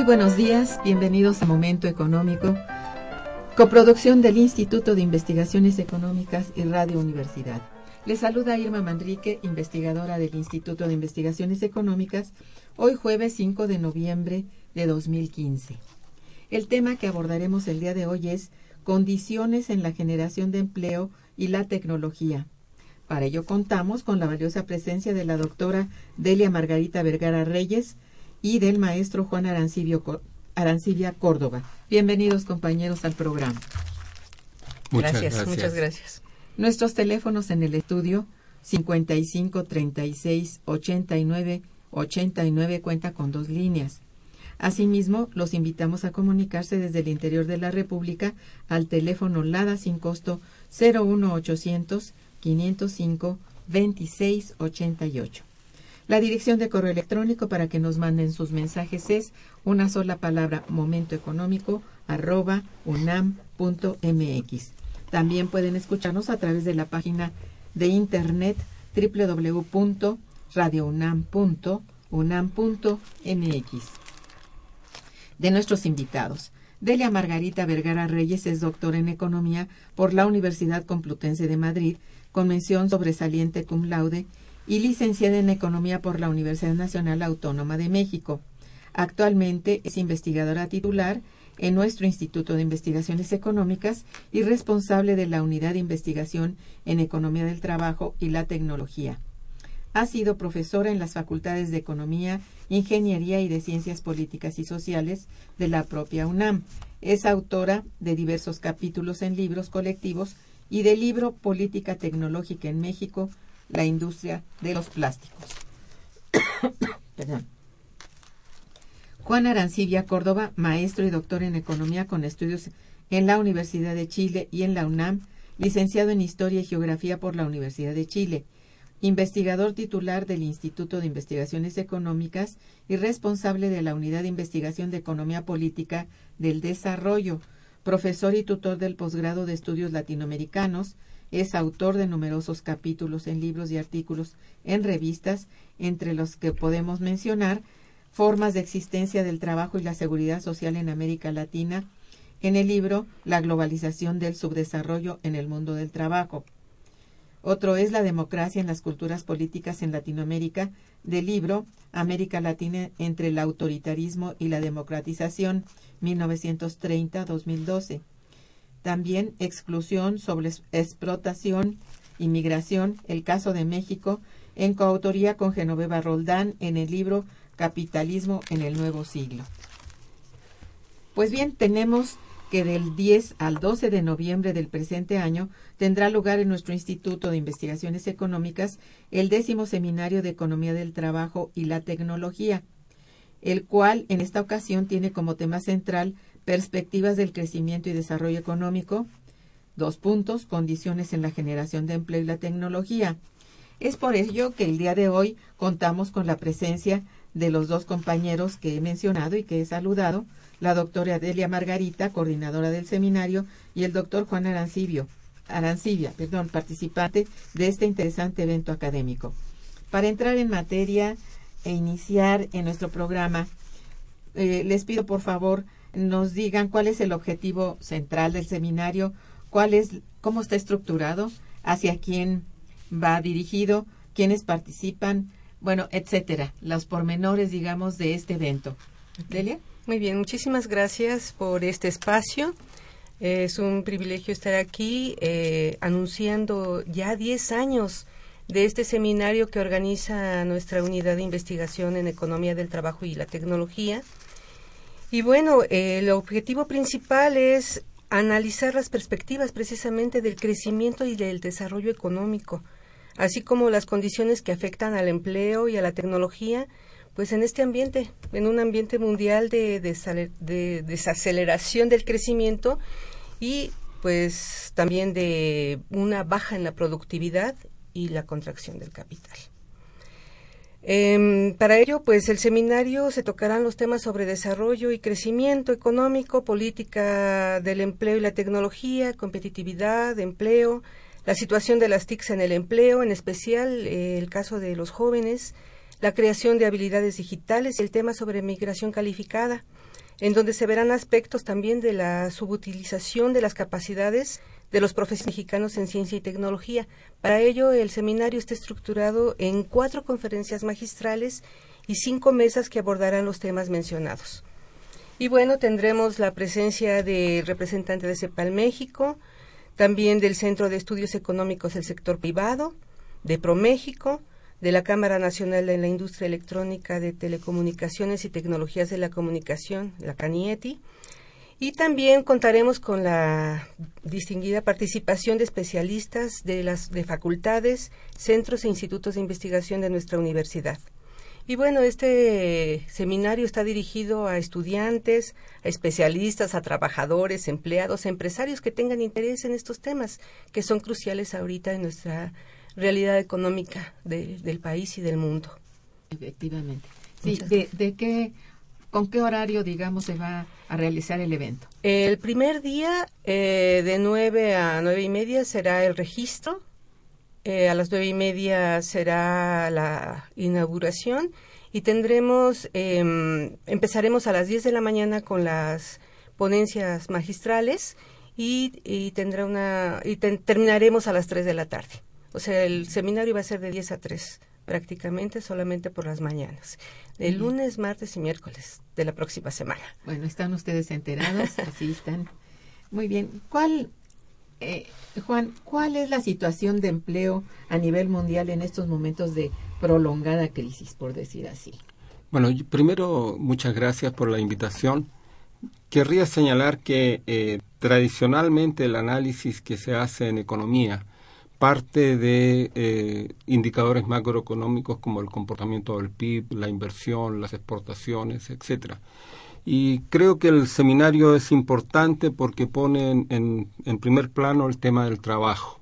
Muy buenos días, bienvenidos a Momento Económico, coproducción del Instituto de Investigaciones Económicas y Radio Universidad. Les saluda Irma Manrique, investigadora del Instituto de Investigaciones Económicas, hoy jueves 5 de noviembre de 2015. El tema que abordaremos el día de hoy es condiciones en la generación de empleo y la tecnología. Para ello contamos con la valiosa presencia de la doctora Delia Margarita Vergara Reyes, y del maestro Juan Arancibia Córdoba. Bienvenidos compañeros al programa. Muchas gracias, muchas gracias. Nuestros teléfonos en el estudio 55 36 89 89 cuenta con dos líneas. Asimismo, los invitamos a comunicarse desde el interior de la República al teléfono LADA sin costo 01800 505 2688. La dirección de correo electrónico para que nos manden sus mensajes es una sola palabra momentoeconómico arroba unam.mx. También pueden escucharnos a través de la página de internet www.radiounam.unam.mx. De nuestros invitados. Delia Margarita Vergara Reyes es doctora en Economía por la Universidad Complutense de Madrid, con mención sobresaliente cum laude y licenciada en Economía por la Universidad Nacional Autónoma de México. Actualmente es investigadora titular en nuestro Instituto de Investigaciones Económicas y responsable de la Unidad de Investigación en Economía del Trabajo y la Tecnología. Ha sido profesora en las facultades de Economía, Ingeniería y de Ciencias Políticas y Sociales de la propia UNAM. Es autora de diversos capítulos en libros colectivos y del libro Política Tecnológica en México, la industria de los plásticos. Juan Arancibia Córdoba, maestro y doctor en Economía con estudios en la Universidad de Chile y en la UNAM, licenciado en Historia y Geografía por la Universidad de Chile, investigador titular del Instituto de Investigaciones Económicas y responsable de la Unidad de Investigación de Economía Política del Desarrollo, profesor y tutor del posgrado de Estudios Latinoamericanos, es autor de numerosos capítulos en libros y artículos en revistas, entre los que podemos mencionar Formas de existencia del trabajo y la seguridad social en América Latina, en el libro La globalización del subdesarrollo en el mundo del trabajo. Otro es La democracia en las culturas políticas en Latinoamérica, del libro América Latina entre el autoritarismo y la democratización, 1930-2012. También Exclusión sobre explotación, inmigración, el caso de México, en coautoría con Genoveva Roldán en el libro Capitalismo en el Nuevo Siglo. Pues bien, tenemos que del 10 al 12 de noviembre del presente año tendrá lugar en nuestro Instituto de Investigaciones Económicas el décimo Seminario de Economía del Trabajo y la Tecnología, el cual en esta ocasión tiene como tema central perspectivas del crecimiento y desarrollo económico, dos puntos, condiciones en la generación de empleo y la tecnología. Es por ello que el día de hoy contamos con la presencia de los dos compañeros que he mencionado y que he saludado, la doctora Delia Margarita, coordinadora del seminario, y el doctor Juan Arancibia, perdón, participante de este interesante evento académico. Para entrar en materia e iniciar en nuestro programa, eh, les pido por favor nos digan cuál es el objetivo central del seminario, cuál es, cómo está estructurado, hacia quién va dirigido, quiénes participan, bueno, etcétera, los pormenores, digamos, de este evento. Delia. Muy bien, muchísimas gracias por este espacio. Es un privilegio estar aquí eh, anunciando ya 10 años de este seminario que organiza nuestra unidad de investigación en economía del trabajo y la tecnología. Y bueno, el objetivo principal es analizar las perspectivas precisamente del crecimiento y del desarrollo económico, así como las condiciones que afectan al empleo y a la tecnología pues en este ambiente, en un ambiente mundial de, desaceleración del crecimiento y pues también de una baja en la productividad y la contracción del capital. Em, para ello, pues el seminario se tocarán los temas sobre desarrollo y crecimiento económico, política del empleo y la tecnología, competitividad, empleo, la situación de las TICs en el empleo, en especial eh, el caso de los jóvenes, la creación de habilidades digitales y el tema sobre migración calificada, en donde se verán aspectos también de la subutilización de las capacidades de los profesionales mexicanos en ciencia y tecnología. Para ello, el seminario está estructurado en cuatro conferencias magistrales y cinco mesas que abordarán los temas mencionados. Y bueno, tendremos la presencia de representantes de CEPAL México, también del Centro de Estudios Económicos del Sector Privado, de ProMéxico, de la Cámara Nacional de la Industria Electrónica de Telecomunicaciones y Tecnologías de la Comunicación, la CANIETI, y también contaremos con la distinguida participación de especialistas de las de facultades, centros e institutos de investigación de nuestra universidad. Y bueno, este seminario está dirigido a estudiantes, a especialistas, a trabajadores, empleados, empresarios que tengan interés en estos temas que son cruciales ahorita en nuestra realidad económica del país y del mundo. Efectivamente. Sí, de, qué, ¿Con qué horario, digamos, se va a realizar el evento? El primer día, eh, de nueve a nueve y media, será el registro. Eh, a las nueve y media será la inauguración y tendremos, em, empezaremos a las diez de la mañana con las ponencias magistrales y, tendrá una, y terminaremos a las tres de la tarde. O sea, el seminario va a ser de 10 a 3 prácticamente solamente por las mañanas, de lunes, martes y miércoles de la próxima semana. Bueno, están ustedes enterados, así están. Muy bien. ¿Cuál, eh, Juan, cuál es la situación de empleo a nivel mundial en estos momentos de prolongada crisis, por decir así? Bueno, primero, muchas gracias por la invitación. Querría señalar que eh, tradicionalmente el análisis que se hace en economía parte de eh, indicadores macroeconómicos como el comportamiento del PIB, la inversión, las exportaciones, etcétera. Y creo que el seminario es importante porque pone en, primer plano el tema del trabajo.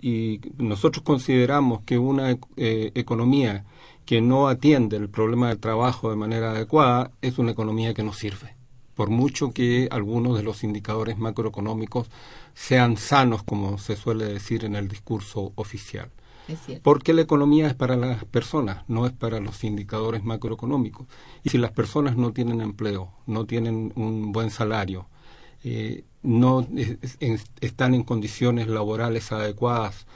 Y nosotros consideramos que una eh, economía que no atiende el problema del trabajo de manera adecuada es una economía que no sirve por mucho que algunos de los indicadores macroeconómicos sean sanos, como se suele decir en el discurso oficial. Porque la economía es para las personas, no es para los indicadores macroeconómicos. Y si las personas no tienen empleo, no tienen un buen salario, eh, no están en condiciones laborales adecuadas,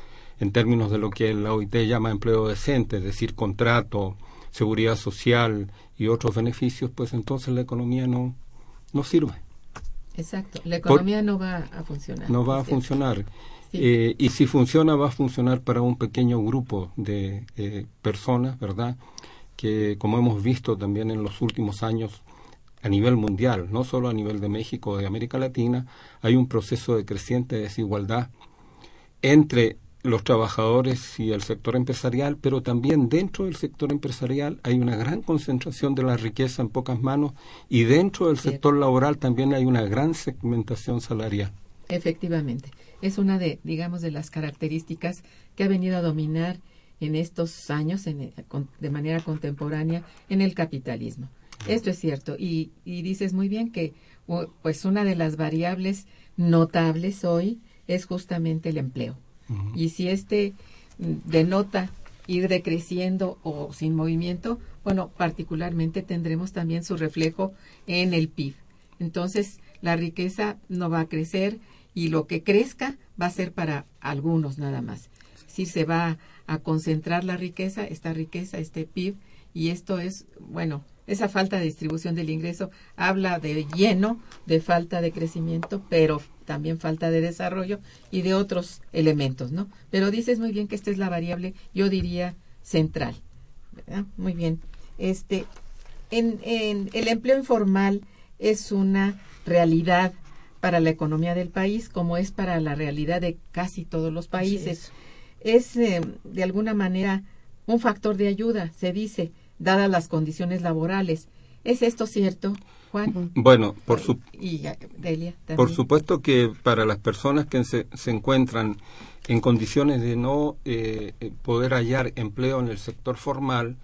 en términos de lo que la OIT llama empleo decente, es decir, contrato, seguridad social y otros beneficios, pues entonces la economía no, no sirve. Exacto, la economía no va a funcionar. No va a funcionar. Eh, y si funciona, va a funcionar para un pequeño grupo de eh, personas, ¿verdad? Que como hemos visto también en los últimos años a nivel mundial, no solo a nivel de México o de América Latina, hay un proceso de creciente desigualdad entre los trabajadores y el sector empresarial, pero también dentro del sector empresarial hay una gran concentración de la riqueza en pocas manos y dentro del sector laboral también hay una gran segmentación salarial. Efectivamente, es una de, digamos, de las características que ha venido a dominar en estos años de manera contemporánea en el capitalismo. Esto es cierto. Y, y dices muy bien que pues una de las variables notables hoy es justamente el empleo y si este mm, denota ir decreciendo o sin movimiento, bueno, particularmente tendremos también su reflejo en el PIB. Entonces, la riqueza no va a crecer y lo que crezca va a ser para algunos nada más. Si se va a concentrar la riqueza, esta riqueza, este PIB, y esto es, bueno, esa falta de distribución del ingreso habla de lleno de falta de crecimiento, pero también falta de desarrollo y de otros elementos, ¿no? Pero dices muy bien que esta es la variable, yo diría, central. Muy bien. Este, en, en, el empleo informal es una realidad para la economía del país, como es para la realidad de casi todos los países. Es, eh, de alguna manera un factor de ayuda, se dice, dadas las condiciones laborales. ¿Es esto cierto, Juan? Bueno, por, su y Delia, por supuesto que para las personas que se, se encuentran en condiciones de no eh, poder hallar empleo en el sector formal,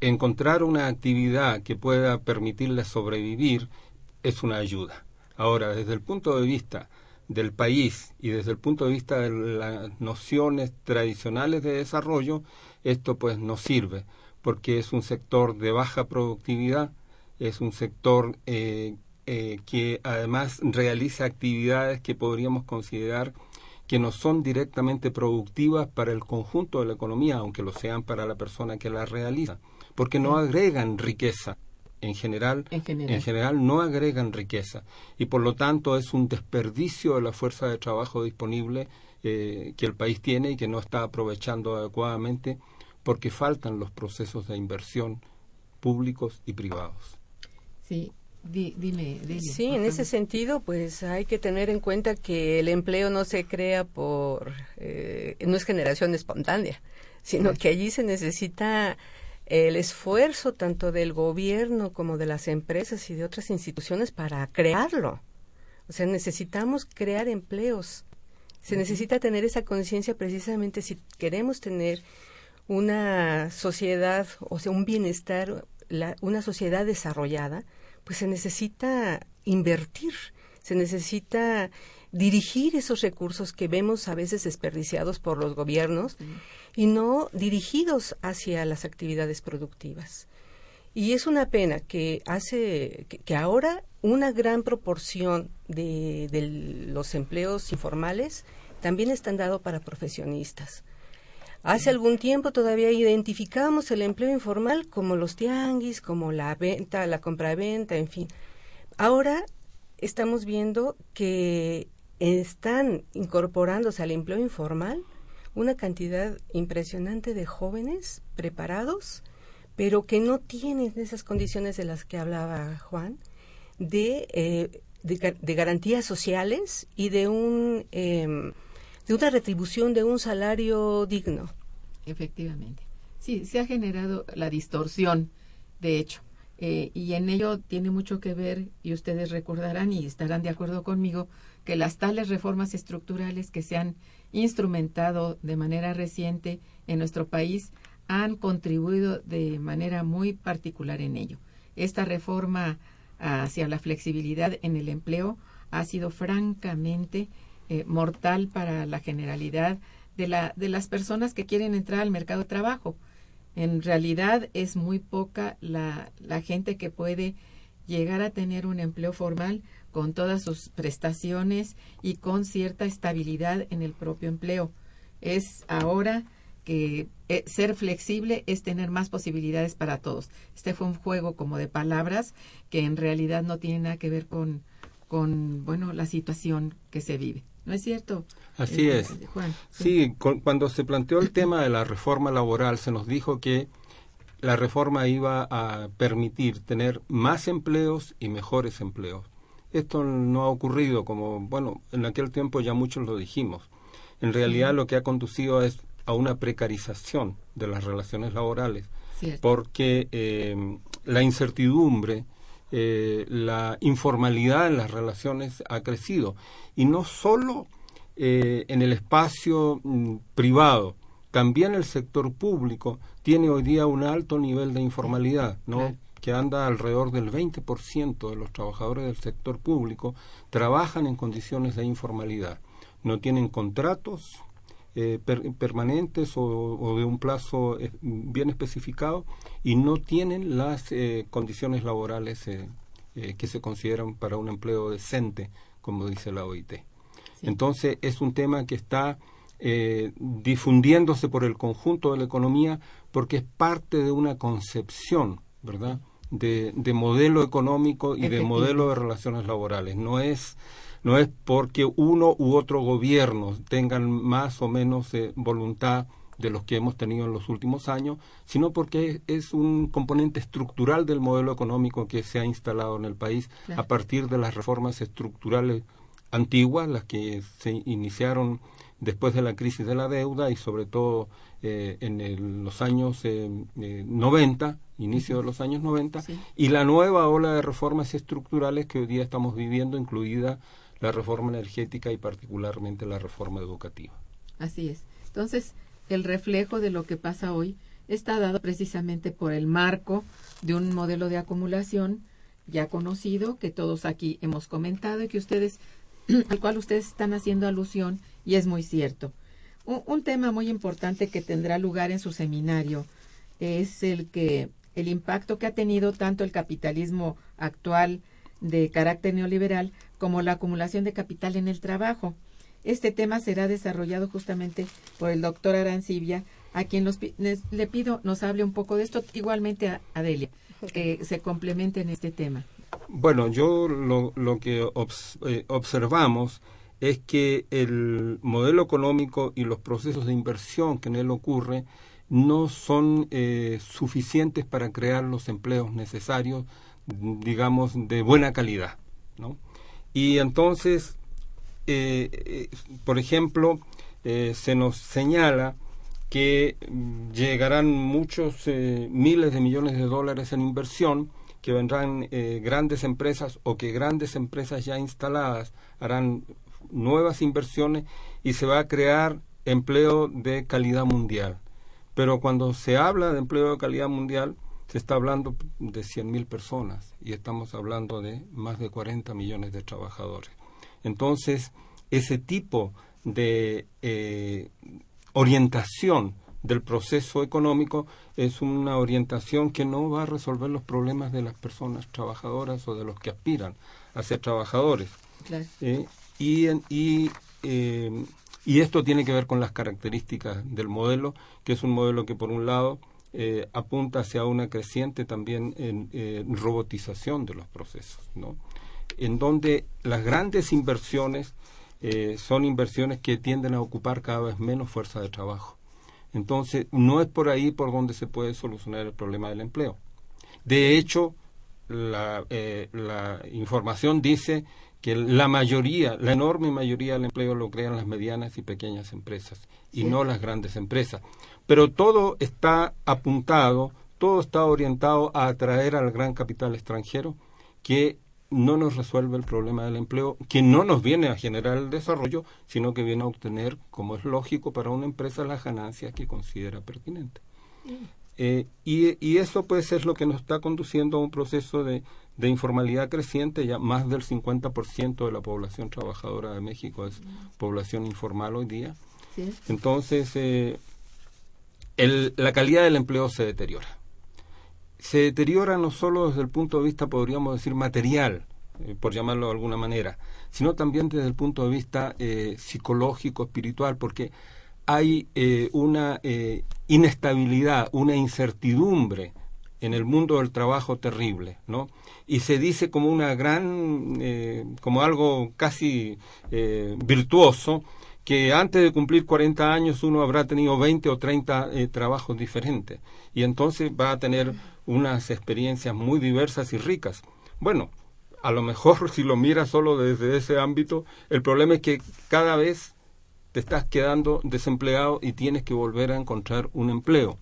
encontrar una actividad que pueda permitirles sobrevivir es una ayuda. Ahora, desde el punto de vista del país y desde el punto de vista de las nociones tradicionales de desarrollo, esto pues no sirve porque es un sector de baja productividad, es un sector eh, eh, que además realiza actividades que podríamos considerar que no son directamente productivas para el conjunto de la economía, aunque lo sean para la persona que las realiza, porque no agregan riqueza. En general, en general, no agregan riqueza y por lo tanto es un desperdicio de la fuerza de trabajo disponible eh, que el país tiene y que no está aprovechando adecuadamente porque faltan los procesos de inversión públicos y privados. Sí, dime, Sí, en ese sentido, pues hay que tener en cuenta que el empleo no se crea por, eh, no es generación espontánea, sino que allí se necesita el esfuerzo tanto del gobierno como de las empresas y de otras instituciones para crearlo. O sea, necesitamos crear empleos. Se necesita tener esa conciencia precisamente si queremos tener una sociedad, o sea, un bienestar, una sociedad desarrollada, pues se necesita invertir, se necesita dirigir esos recursos que vemos a veces desperdiciados por los gobiernos y no dirigidos hacia las actividades productivas. Y es una pena que hace que, ahora una gran proporción de, de, los empleos informales también están dados para profesionistas. Hace algún tiempo todavía identificamos el empleo informal como los tianguis, como la venta, la compra-venta, en fin. Ahora estamos viendo que están incorporándose al empleo informal una cantidad impresionante de jóvenes preparados, pero que no tienen esas condiciones de las que hablaba Juan, de, eh, de, garantías sociales y de un... Em, de una retribución de un salario digno. Efectivamente. Sí, se ha generado la distorsión, de hecho, eh, y en ello tiene mucho que ver, y ustedes recordarán y estarán de acuerdo conmigo, que las tales reformas estructurales que se han instrumentado de manera reciente en nuestro país han contribuido de manera muy particular en ello. Esta reforma hacia la flexibilidad en el empleo ha sido francamente eh, mortal para la generalidad de, la, de las personas que quieren entrar al mercado de trabajo. En realidad es muy poca la, la gente que puede llegar a tener un empleo formal con todas sus prestaciones y con cierta estabilidad en el propio empleo. es ahora que eh, ser flexible es tener más posibilidades para todos. Este fue un juego como de palabras que en realidad no tiene nada que ver con, con bueno, la situación que se vive. ¿No es cierto? Así eh, es. Juan. Sí, con- cuando se planteó el tema de la reforma laboral, se nos dijo que la reforma iba a permitir tener más empleos y mejores empleos. Esto no ha ocurrido, como, bueno, en aquel tiempo ya muchos lo dijimos. En realidad lo que ha conducido es a una precarización de las relaciones laborales, Cierto. porque eh, la incertidumbre, eh, la informalidad en las relaciones ha crecido. Y no solo eh, en el espacio mm, privado, también el sector público tiene hoy día un alto nivel de informalidad, ¿no? Que anda alrededor del 20% de los trabajadores del sector público trabajan en condiciones de informalidad. No tienen contratos eh, per- permanentes o, o de un plazo eh, bien especificado y no tienen las eh, condiciones laborales eh, eh, que se consideran para un empleo decente, como dice la OIT. Sí. Entonces es un tema que está eh, difundiéndose por el conjunto de la economía porque es parte de una concepción, ¿verdad? De, de modelo económico y de modelo de relaciones laborales. No es no es porque uno u otro gobierno tengan más o menos eh, voluntad de los que hemos tenido en los últimos años, sino porque es, un componente estructural del modelo económico que se ha instalado en el país Claro. a partir de las reformas estructurales antiguas, las que se iniciaron después de la crisis de la deuda y sobre todo eh, en el- los años eh, eh, 90, inicio de los años 90, Sí. y la nueva ola de reformas estructurales que hoy día estamos viviendo, incluida la reforma energética y particularmente la reforma educativa. Así es. Entonces, el reflejo de lo que pasa hoy está dado precisamente por el marco de un modelo de acumulación ya conocido que todos aquí hemos comentado y que ustedes al cual ustedes están haciendo alusión y es muy cierto. Un, un tema muy importante que tendrá lugar en su seminario es el que el impacto que ha tenido tanto el capitalismo actual de carácter neoliberal como la acumulación de capital en el trabajo. Este tema será desarrollado justamente por el doctor Arancibia, a quien los les- le pido nos hable un poco de esto, igualmente a Adelia, que se complemente en este tema. Bueno, yo lo, lo que obs- eh, observamos es que el modelo económico y los procesos de inversión que en él ocurre no son eh, suficientes para crear los empleos necesarios, digamos, de buena calidad. ¿no? Y entonces, eh, eh, por ejemplo, eh, se nos señala que llegarán muchos eh, miles de millones de dólares en inversión, que vendrán grandes empresas o que grandes empresas ya instaladas harán nuevas inversiones y se va a crear empleo de calidad mundial. Pero cuando se habla de empleo de calidad mundial, se está hablando de 100.000 personas y estamos hablando de más de 40 millones de trabajadores. Entonces, ese tipo de eh, orientación del proceso económico es una orientación que no va a resolver los problemas de las personas trabajadoras o de los que aspiran a ser trabajadores. Claro. ¿eh? y, en- y, eh, y esto tiene que ver con las características del modelo, que es un modelo que por un lado eh, apunta hacia una creciente también en, robotización de los procesos, ¿no? en donde las grandes inversiones eh, son inversiones que tienden a ocupar cada vez menos fuerza de trabajo. Entonces, no es por ahí por donde se puede solucionar el problema del empleo. De hecho, la, eh, la información dice que la mayoría, la enorme mayoría del empleo lo crean las medianas y pequeñas empresas y Sí. no las grandes empresas. Pero todo está apuntado, todo está orientado a atraer al gran capital extranjero que no nos resuelve el problema del empleo, que no nos viene a generar el desarrollo, sino que viene a obtener, como es lógico para una empresa, las ganancias que considera pertinente. Eh, y, y eso pues es lo que nos está conduciendo a un proceso de, de informalidad creciente, ya más del 50% de la población trabajadora de México es población informal hoy día. ¿sí? Entonces, eh, el- la calidad del empleo se deteriora. Se deteriora no solo desde el punto de vista, podríamos decir, material, eh, por llamarlo de alguna manera, sino también desde el punto de vista eh, psicológico, espiritual, porque hay una inestabilidad, una incertidumbre en el mundo del trabajo terrible, ¿no? Y se dice como una gran, eh, como algo casi virtuoso, que antes de cumplir 40 años uno habrá tenido 20 o 30 trabajos diferentes y entonces va a tener unas experiencias muy diversas y ricas. Bueno, a lo mejor si lo miras solo desde ese ámbito, el problema es que cada vez te estás quedando desempleado y tienes que volver a encontrar un empleo.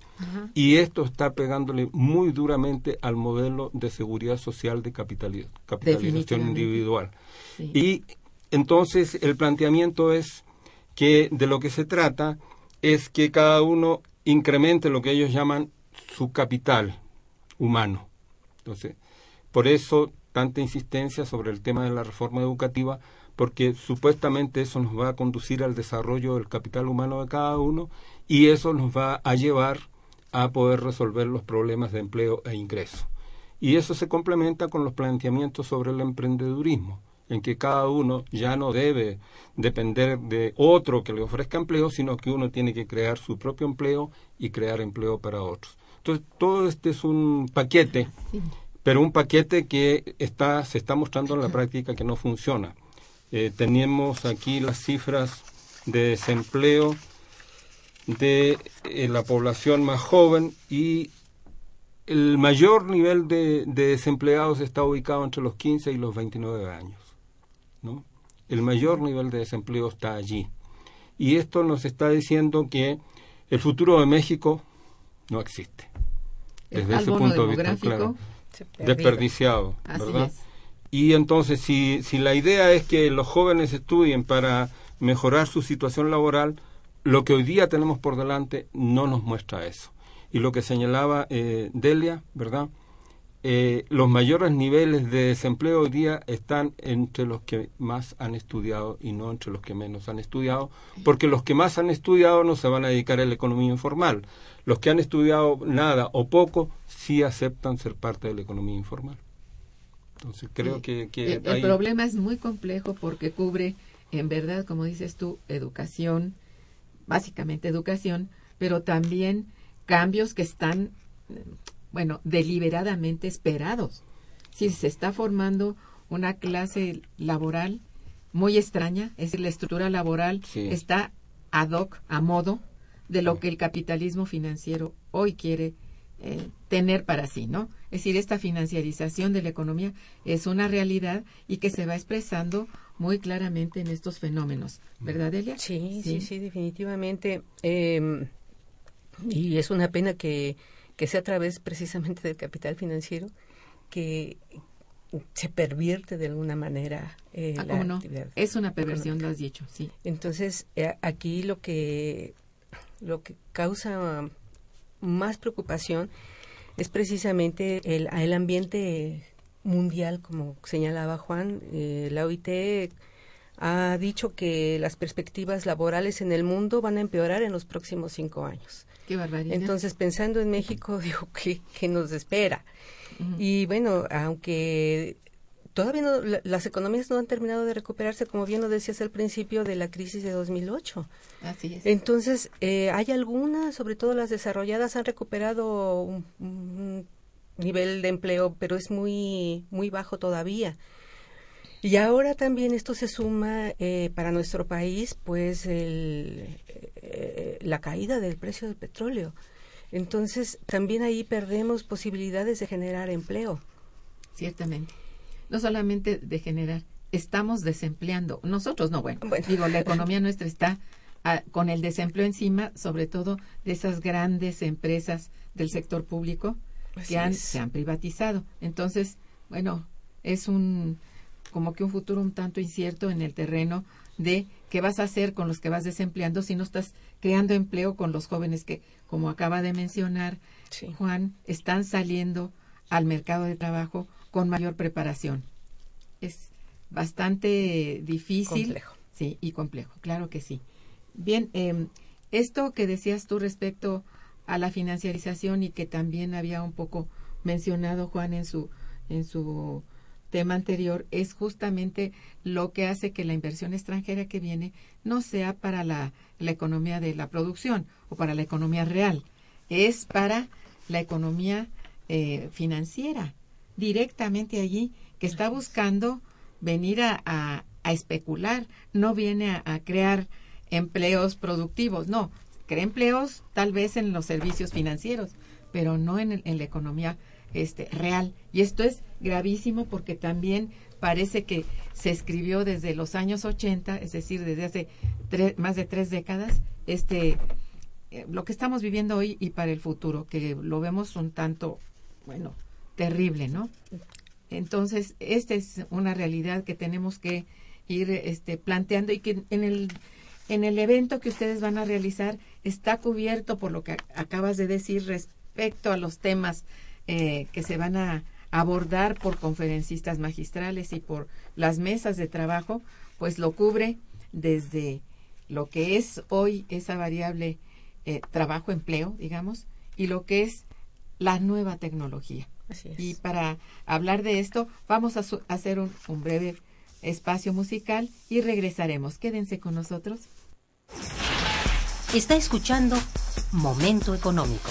Y esto está pegándole muy duramente al modelo de seguridad social de capitalización individual. Y entonces el planteamiento es que de lo que se trata es que cada uno incremente lo que ellos llaman su capital humano. Entonces, por eso tanta insistencia sobre el tema de la reforma educativa, porque supuestamente eso nos va a conducir al desarrollo del capital humano de cada uno y eso nos va a llevar a poder resolver los problemas de empleo e ingreso. Y eso se complementa con los planteamientos sobre el emprendedurismo, en que cada uno ya no debe depender de otro que le ofrezca empleo, sino que uno tiene que crear su propio empleo y crear empleo para otros. Entonces, todo este es un paquete, pero un paquete que está, se está mostrando en la práctica que no funciona. Eh, tenemos aquí las cifras de desempleo de eh, la población más joven y el mayor nivel de, desempleados está ubicado entre los 15 y los 29 años. ¿no? El mayor nivel de desempleo está allí. Y esto nos está diciendo que el futuro de México no existe. Desde ese punto de vista, claro, desperdiciado, ¿verdad? Y entonces, si, si la idea es que los jóvenes estudien para mejorar su situación laboral, lo que hoy día tenemos por delante no nos muestra eso. Y lo que señalaba eh, Delia, ¿verdad? Eh, los mayores niveles de desempleo hoy día están entre los que más han estudiado y no entre los que menos han estudiado, porque los que más han estudiado no se van a dedicar a la economía informal. Los que han estudiado nada o poco sí aceptan ser parte de la economía informal. Entonces creo que... el, problema es muy complejo porque cubre, en verdad, como dices tú, educación, básicamente educación, pero también cambios que están, bueno, deliberadamente esperados. Si se está formando una clase laboral muy extraña, es decir, la estructura laboral está ad hoc, a modo de lo que el capitalismo financiero hoy quiere eh, tener para sí, ¿no? Es decir, esta financiarización de la economía es una realidad y que se va expresando muy claramente en estos fenómenos, ¿verdad, Elia? Sí, sí, sí, definitivamente. Em, y es una pena que, que sea a través precisamente del capital financiero que se pervierte de alguna manera eh, ah, la no? Es una perversión, lo has dicho, sí. Entonces, eh, aquí lo que, lo que causa más preocupación es precisamente el, el ambiente mundial, como señalaba Juan. Eh, la OIT ha dicho que las perspectivas laborales en el mundo van a empeorar en los próximos cinco años. Qué barbaridad. Entonces, pensando en México, digo, ¿qué, qué nos espera? Y bueno, aunque todavía no, las economías no han terminado de recuperarse, como bien lo decías al principio, de la crisis de 2008. Así es. Entonces, eh, hay algunas, sobre todo las desarrolladas, han recuperado un, nivel de empleo, pero es muy, muy bajo todavía. Y ahora también esto se suma eh, para nuestro país, pues, el, eh, la caída del precio del petróleo. Entonces, también ahí perdemos posibilidades de generar empleo. Ciertamente no solamente de generar, estamos desempleando. Nosotros no, bueno, digo, la economía nuestra está ah, con el desempleo encima, sobre todo de esas grandes empresas del sector público que han, se han privatizado. Entonces, bueno, es un como que un futuro un tanto incierto en el terreno de qué vas a hacer con los que vas desempleando si no estás creando empleo con los jóvenes que, como acaba de mencionar Juan, están saliendo al mercado de trabajo con mayor preparación. Es bastante difícil. Complejo. Sí, y complejo, claro que sí. Bien, eh, esto que decías tú respecto a la financiarización y que también había un poco mencionado Juan en su en su tema anterior, es justamente lo que hace que la inversión extranjera que viene no sea para la, la economía de la producción o para la economía real, es para la economía eh, financiera, directamente allí, que está buscando venir a, a, especular, no viene a, crear empleos productivos, no, crea empleos tal vez en los servicios financieros, pero no en, en la economía este, real. Y esto es gravísimo porque también parece que se escribió desde los años 80, es decir, desde hace más de tres décadas, este, eh, lo que estamos viviendo hoy y para el futuro, que lo vemos un tanto, bueno, terrible, ¿no? Entonces, esta es una realidad que tenemos que ir este, planteando y que en el, en el evento que ustedes van a realizar está cubierto por lo que acabas de decir respecto a los temas eh, que se van a abordar por conferencistas magistrales y por las mesas de trabajo, pues lo cubre desde lo que es hoy esa variable eh, trabajo-empleo, digamos, y lo que es la nueva tecnología. Y para hablar de esto, vamos a hacer un, un breve espacio musical y regresaremos. Quédense con nosotros. Está escuchando Momento Económico.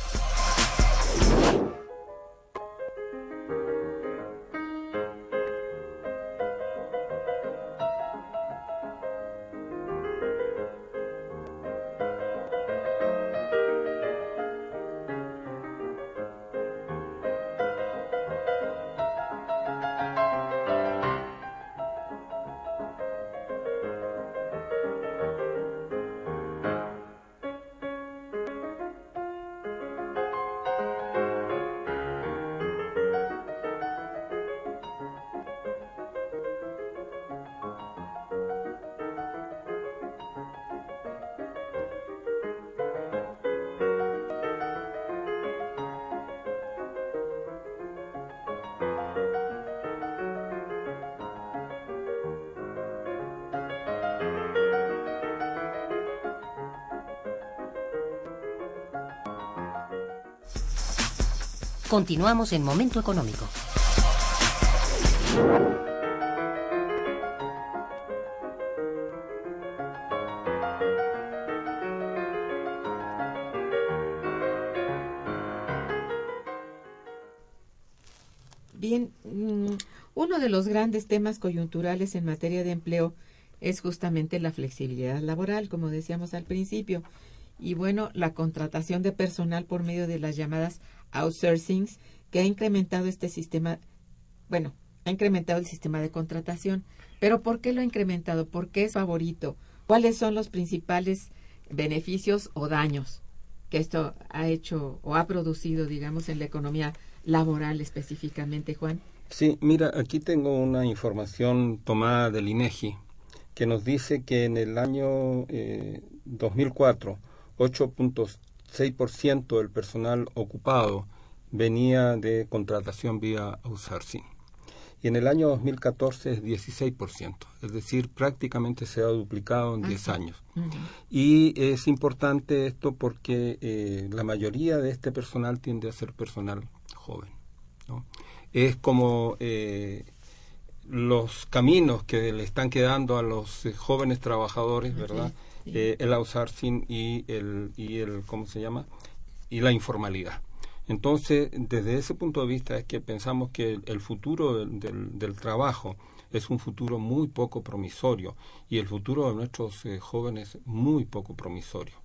Continuamos en Momento Económico. Bien, mm, uno de los grandes temas coyunturales en materia de empleo es justamente la flexibilidad laboral, como decíamos al principio. Y bueno, la contratación de personal por medio de las llamadas outsourcings que ha incrementado este sistema, bueno, ha incrementado el sistema de contratación. Pero ¿por qué lo ha incrementado? ¿Por qué es favorito? ¿Cuáles son los principales beneficios o daños que esto ha hecho o ha producido, digamos, en la economía laboral específicamente, Juan? Sí, mira, aquí tengo una información tomada del INEGI que nos dice que en el año eh, 2004 8.6% del personal ocupado venía de contratación vía outsourcing. y en el año 2014 es 16%, es decir, prácticamente se ha duplicado en 10 años. Y es importante esto porque eh, la mayoría de este personal tiende a ser personal joven. Es como eh, los caminos que le están quedando a los eh, jóvenes trabajadores, ¿verdad? El outsourcing y el, y el, ¿cómo se llama? Y la informalidad. Entonces, desde ese punto de vista es que pensamos que el futuro del, trabajo es un futuro muy poco promisorio y el futuro de nuestros eh, jóvenes muy poco promisorio.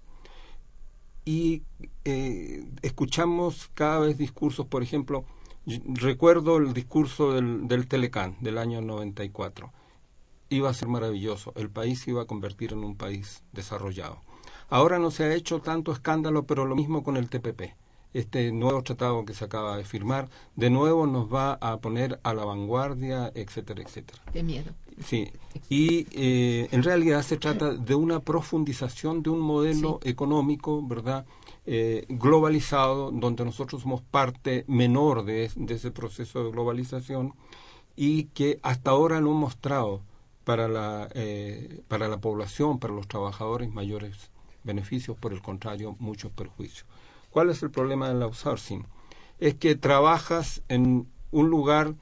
Y eh, escuchamos cada vez discursos, por ejemplo, recuerdo el discurso del, del Telecán del año 94. Iba a ser maravilloso, el país se iba a convertir en un país desarrollado. Ahora no se ha hecho tanto escándalo, pero lo mismo con el TPP este nuevo tratado que se acaba de firmar, de nuevo nos va a poner a la vanguardia, etcétera, etcétera. Qué miedo. Sí, y eh, en realidad se trata de una profundización de un modelo económico, ¿verdad? Eh, globalizado, donde nosotros somos parte menor de, ese proceso de globalización y que hasta ahora no ha mostrado para la, eh, para la población, para los trabajadores mayores beneficios, por el contrario, muchos perjuicios. ¿Cuál es el problema del outsourcing? Es que trabajas en un lugar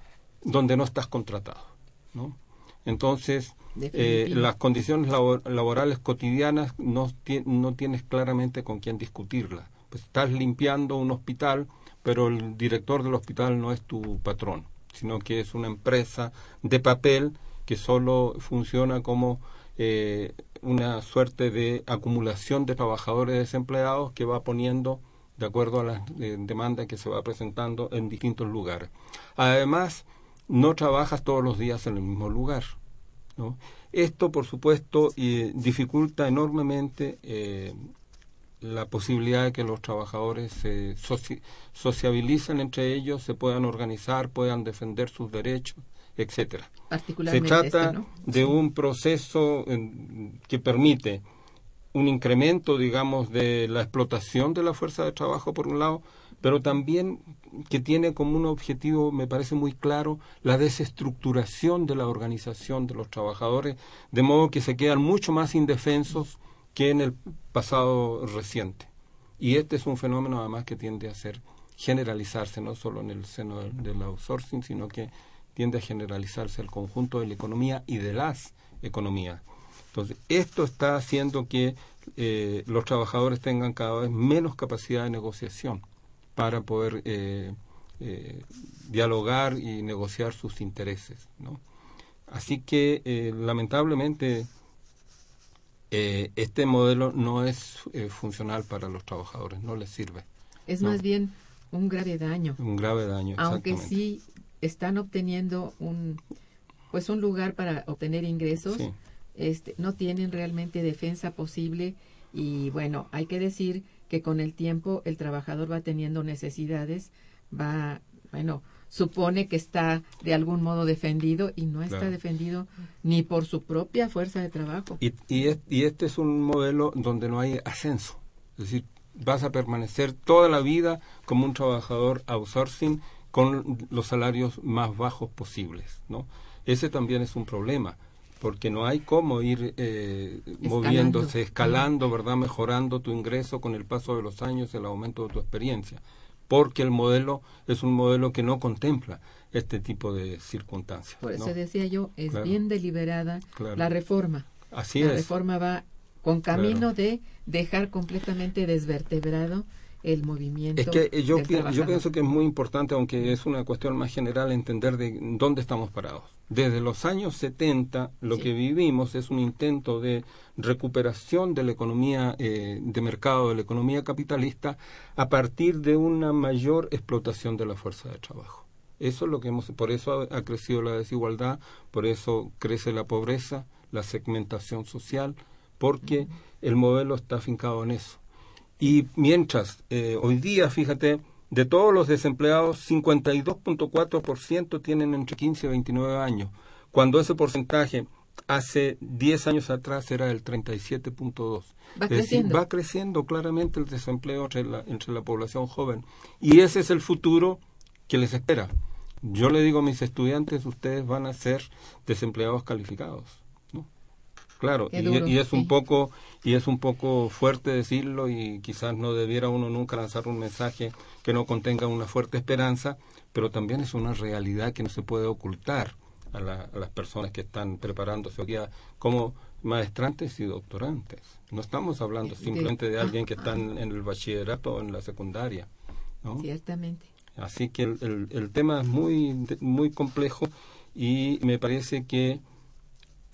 donde no estás contratado, ¿no? Entonces, eh, las condiciones laborales cotidianas no, no tienes claramente con quién discutirlas. Pues estás limpiando un hospital, pero el director del hospital no es tu patrón, sino que es una empresa de papel que solo funciona como eh, una suerte de acumulación de trabajadores desempleados que va poniendo de acuerdo a las eh, demandas que se va presentando en distintos lugares. Además, no trabajas todos los días en el mismo lugar. Esto, por supuesto, dificulta enormemente eh, la posibilidad de que los trabajadores se sociabilicen entre ellos, se puedan organizar, puedan defender sus derechos, etcétera. Se trata este, de un proceso que permite un incremento, digamos, de la explotación de la fuerza de trabajo, por un lado, pero también que tiene como un objetivo, me parece muy claro, la desestructuración de la organización de los trabajadores, de modo que se quedan mucho más indefensos que en el pasado reciente. Y este es un fenómeno además que tiende a ser generalizarse, no solo en el seno del, del outsourcing, sino que tiende a generalizarse al conjunto de la economía y de las economías. Entonces, esto está haciendo que eh, los trabajadores tengan cada vez menos capacidad de negociación para poder eh, eh, dialogar y negociar sus intereses. ¿no? Así que, lamentablemente, este modelo no es funcional para los trabajadores, no les sirve. Es más bien un grave daño. Un grave daño. Aunque sí están obteniendo un, pues un lugar para obtener ingresos. Sí este, no tienen realmente defensa posible y bueno, hay que decir que con el tiempo el trabajador va teniendo necesidades, va, bueno, supone que está de algún modo defendido y no está defendido ni por su propia fuerza de trabajo. Y, y, y, este es un modelo donde no hay ascenso, es decir, vas a permanecer toda la vida como un trabajador outsourcing con los salarios más bajos posibles, ¿no? Ese también es un problema porque no hay cómo ir eh, moviéndose, escalando, ¿verdad? Mejorando tu ingreso con el paso de los años, el aumento de tu experiencia, porque el modelo es un modelo que no contempla este tipo de circunstancias. Por eso decía yo, es bien deliberada la reforma. Así la reforma va con camino de dejar completamente desvertebrado el movimiento. Es que yo, yo pienso que es muy importante, aunque es una cuestión más general, entender de dónde estamos parados. Desde los años 70 lo que vivimos es un intento de recuperación de la economía eh, de mercado, de la economía capitalista, a partir de una mayor explotación de la fuerza de trabajo. Eso es lo que hemos, por eso ha, crecido la desigualdad, por eso crece la pobreza, la segmentación social, porque el modelo está afincado en eso. Y mientras, eh, hoy día, fíjate, de todos los desempleados, 52.4% tienen entre 15 y 29 años, cuando ese porcentaje hace 10 años atrás era del 37.2. Va creciendo. va creciendo claramente el desempleo entre la, entre la población joven. Y ese es el futuro que les espera. Yo le digo a mis estudiantes, ustedes van a ser desempleados calificados. Claro, y, duro, y es un poco y es un poco fuerte decirlo y quizás no debiera uno nunca lanzar un mensaje que no contenga una fuerte esperanza, pero también es una realidad que no se puede ocultar a, la- a las personas que están preparándose hoy día como maestrantes y doctorantes. No estamos hablando De- simplemente de ah, alguien que está en, en el bachillerato o en la secundaria. ¿no? Ciertamente. Así que el, el- el tema es muy, muy complejo y me parece que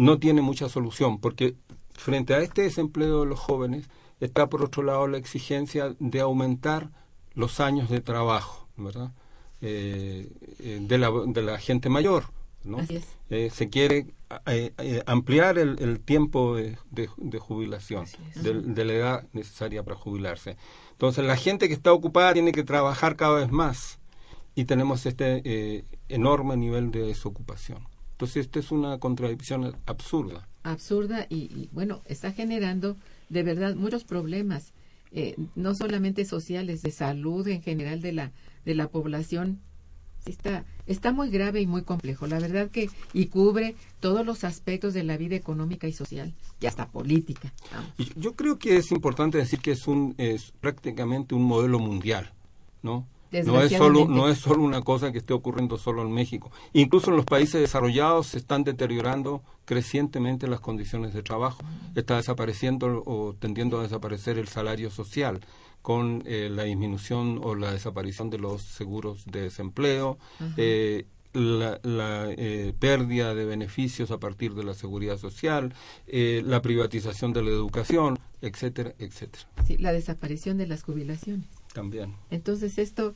no tiene mucha solución, porque frente a este desempleo de los jóvenes está por otro lado la exigencia de aumentar los años de trabajo, ¿verdad? Eh, eh, de, la, de la gente mayor, ¿no? Así es. Eh, se quiere eh, ampliar el, el tiempo de, de- de jubilación, de, de la edad necesaria para jubilarse. Entonces, la gente que está ocupada tiene que trabajar cada vez más y tenemos este enorme nivel de desocupación. Entonces, esta es una contradicción absurda. absurda y, y, bueno, está generando de verdad muchos problemas, eh, no solamente sociales, de salud en general de la, de la población. Está, está muy grave y muy complejo, la verdad que, y cubre todos los aspectos de la vida económica y social, y hasta política. Y yo creo que es importante decir que es un es prácticamente un modelo mundial, ¿no? No es solo no es solo una cosa que esté ocurriendo solo en México. Incluso en los países desarrollados se están deteriorando crecientemente las condiciones de trabajo. Está desapareciendo o tendiendo a desaparecer el salario social con eh, la disminución o la desaparición de los seguros de desempleo, eh, la, la, eh, pérdida de beneficios a partir de la seguridad social, la privatización de la educación, etcétera, etcétera. Sí, la desaparición de las jubilaciones. También. Entonces esto,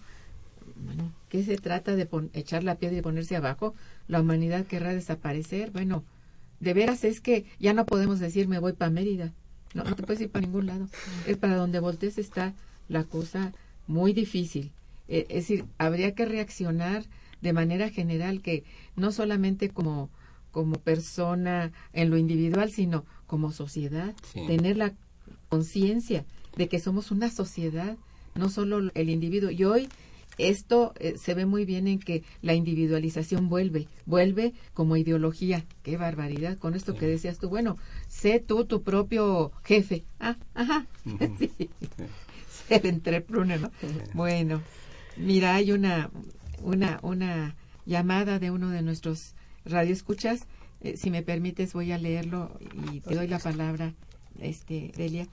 bueno, ¿qué se trata de pon- echar la piedra y ponerse abajo? ¿La humanidad querrá desaparecer? Bueno, de veras es que ya no podemos decir me voy para Mérida. No, no te puedes ir para ningún lado. Es para donde voltees está la cosa muy difícil. Eh, es decir, habría que reaccionar de manera general que no solamente como como persona en lo individual, sino como sociedad, Sí. tener la conciencia de que somos una sociedad, no solo el individuo. Y hoy esto eh, se ve muy bien en que la individualización vuelve, vuelve como ideología. Qué barbaridad con esto que decías tú. Bueno, sé tú tu propio jefe. Ah, ajá. Ujú. Sí. Ser entrepreneur, ¿no? Bueno, mira, hay una, una, una llamada de uno de nuestros radioescuchas. Eh, si me permites, voy a leerlo y te doy la palabra, este, Delia.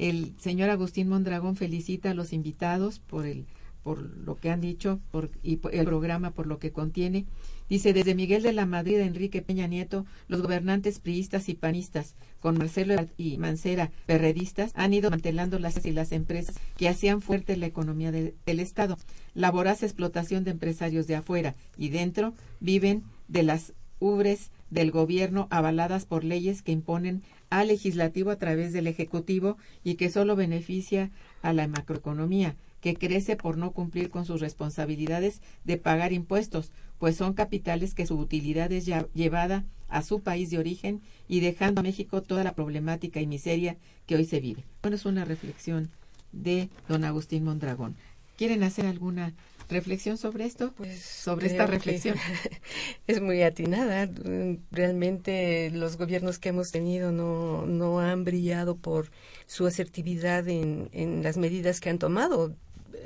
El señor Agustín Mondragón felicita a los invitados por el por lo que han dicho por, y por el programa por lo que contiene. Dice, desde Miguel de la Madrid, Enrique Peña Nieto, los gobernantes priistas y panistas, con Marcelo y Mancera, perredistas, han ido mantelando las y las empresas que hacían fuerte la economía de- del Estado. La voraz explotación de empresarios de afuera y dentro viven de las ubres del gobierno avaladas por leyes que imponen al legislativo a través del ejecutivo y que solo beneficia a la macroeconomía, que crece por no cumplir con sus responsabilidades de pagar impuestos, pues son capitales que su utilidad es ya llevada a su país de origen y dejando a México toda la problemática y miseria que hoy se vive. Bueno, es una reflexión de don Agustín Mondragón. ¿Quieren hacer alguna reflexión sobre esto? Pues sobre esta reflexión. Es muy atinada. Realmente los gobiernos que hemos tenido no, no han brillado por su asertividad en, en las medidas que han tomado.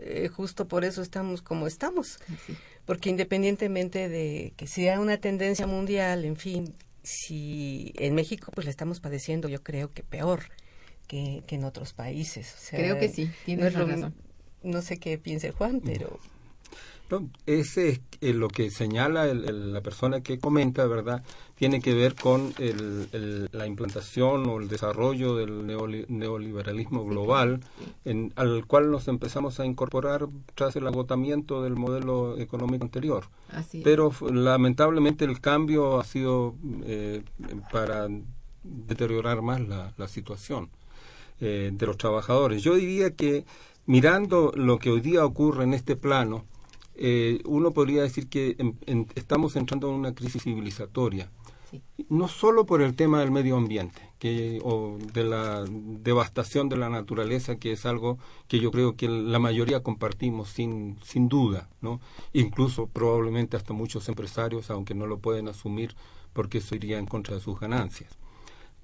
Eh, justo por eso estamos como estamos. Sí. Porque independientemente de que sea una tendencia mundial, en fin, si en México pues la estamos padeciendo, yo creo que peor que, que en otros países. O sea, Creo que sí, tienes no es lo- razón. No sé qué piense Juan, pero No, ese es eh, lo que señala el- el- la persona que comenta, ¿verdad? Tiene que ver con el- la implantación o el desarrollo del neoli- neoliberalismo global, en- al cual nos empezamos a incorporar tras el agotamiento del modelo económico anterior. Así. Pero lamentablemente el cambio ha sido eh, para deteriorar más la, la situación eh, de los trabajadores. Yo diría que mirando lo que hoy día ocurre en este plano, eh, uno podría decir que en- en- estamos entrando en una crisis civilizatoria. no solo por el tema del medio ambiente que, o de la devastación de la naturaleza, que es algo que yo creo que la mayoría compartimos sin, sin duda, ¿no? incluso probablemente hasta muchos empresarios, aunque no lo pueden asumir porque eso iría en contra de sus ganancias.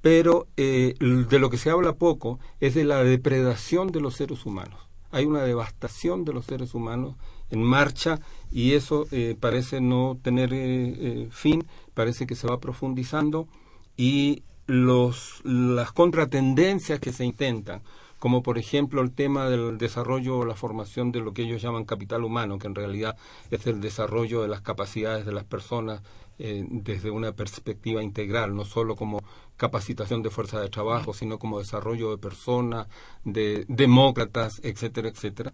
Pero eh, de lo que se habla poco es de la depredación de los seres humanos. Hay una devastación de los seres humanos en marcha y eso eh, parece no tener eh, fin parece que se va profundizando y los, las contratendencias que se intentan, como por ejemplo el tema del desarrollo o la formación de lo que ellos llaman capital humano, que en realidad es el desarrollo de las capacidades de las personas eh, desde una perspectiva integral, no solo como capacitación de fuerza de trabajo, sino como desarrollo de personas, de demócratas, etcétera, etcétera.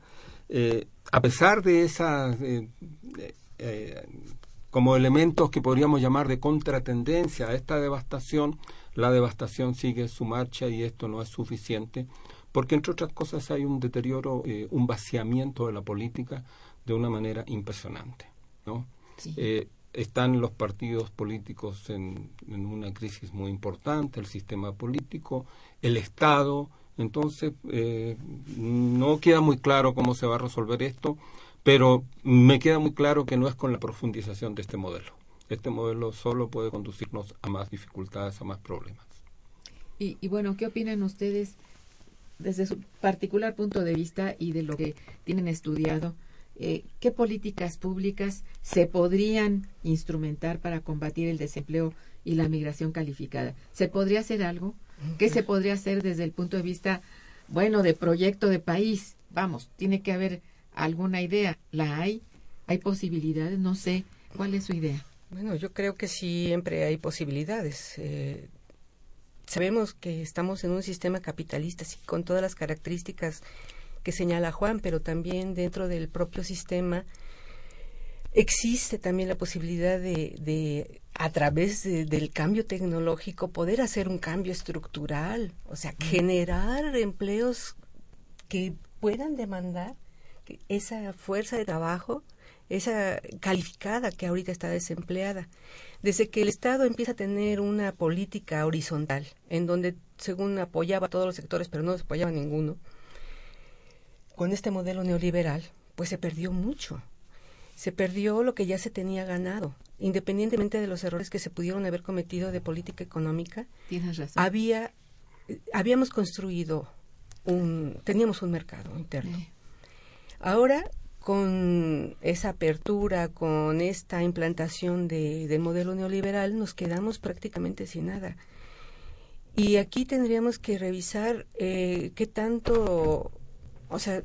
Eh, a pesar de esas eh, como elementos que podríamos llamar de contratendencia a esta devastación, la devastación sigue su marcha y esto no es suficiente, porque entre otras cosas hay un deterioro, eh, un vaciamiento de la política de una manera impresionante. ¿no? Eh, están los partidos políticos en, una crisis muy importante, el sistema político, el Estado, entonces eh, no queda muy claro cómo se va a resolver esto pero me queda muy claro que no es con la profundización de este modelo. Este modelo solo puede conducirnos a más dificultades, a más problemas. Y, bueno, ¿qué opinan ustedes desde su particular punto de vista y de lo que tienen estudiado? Eh, ¿Qué políticas públicas se podrían instrumentar para combatir el desempleo y la migración calificada? ¿Se podría hacer algo? ¿Qué se podría hacer desde el punto de vista, bueno, de proyecto de país? Vamos, tiene que haber alguna idea. ¿La hay? ¿Hay posibilidades? No sé. ¿Cuál es su idea? Bueno, yo creo que siempre hay posibilidades. Eh, sabemos que estamos en un sistema capitalista, sí, con todas las características que señala Juan, pero también dentro del propio sistema existe también la posibilidad de, de a través del cambio tecnológico, poder hacer un cambio estructural, o sea, generar empleos que puedan demandar esa fuerza de trabajo, esa calificada que ahorita está desempleada. Desde que el Estado empieza a tener una política horizontal, en donde según apoyaba a todos los sectores, pero no apoyaba a ninguno, con este modelo neoliberal, pues se perdió mucho. Se perdió lo que ya se tenía ganado. Independientemente de los errores que se pudieron haber cometido de política económica, había habíamos construido un teníamos un mercado interno. Ahora, con esa apertura, con esta implantación de, del modelo neoliberal, nos quedamos prácticamente sin nada. Y aquí tendríamos que revisar eh, qué tanto, o sea,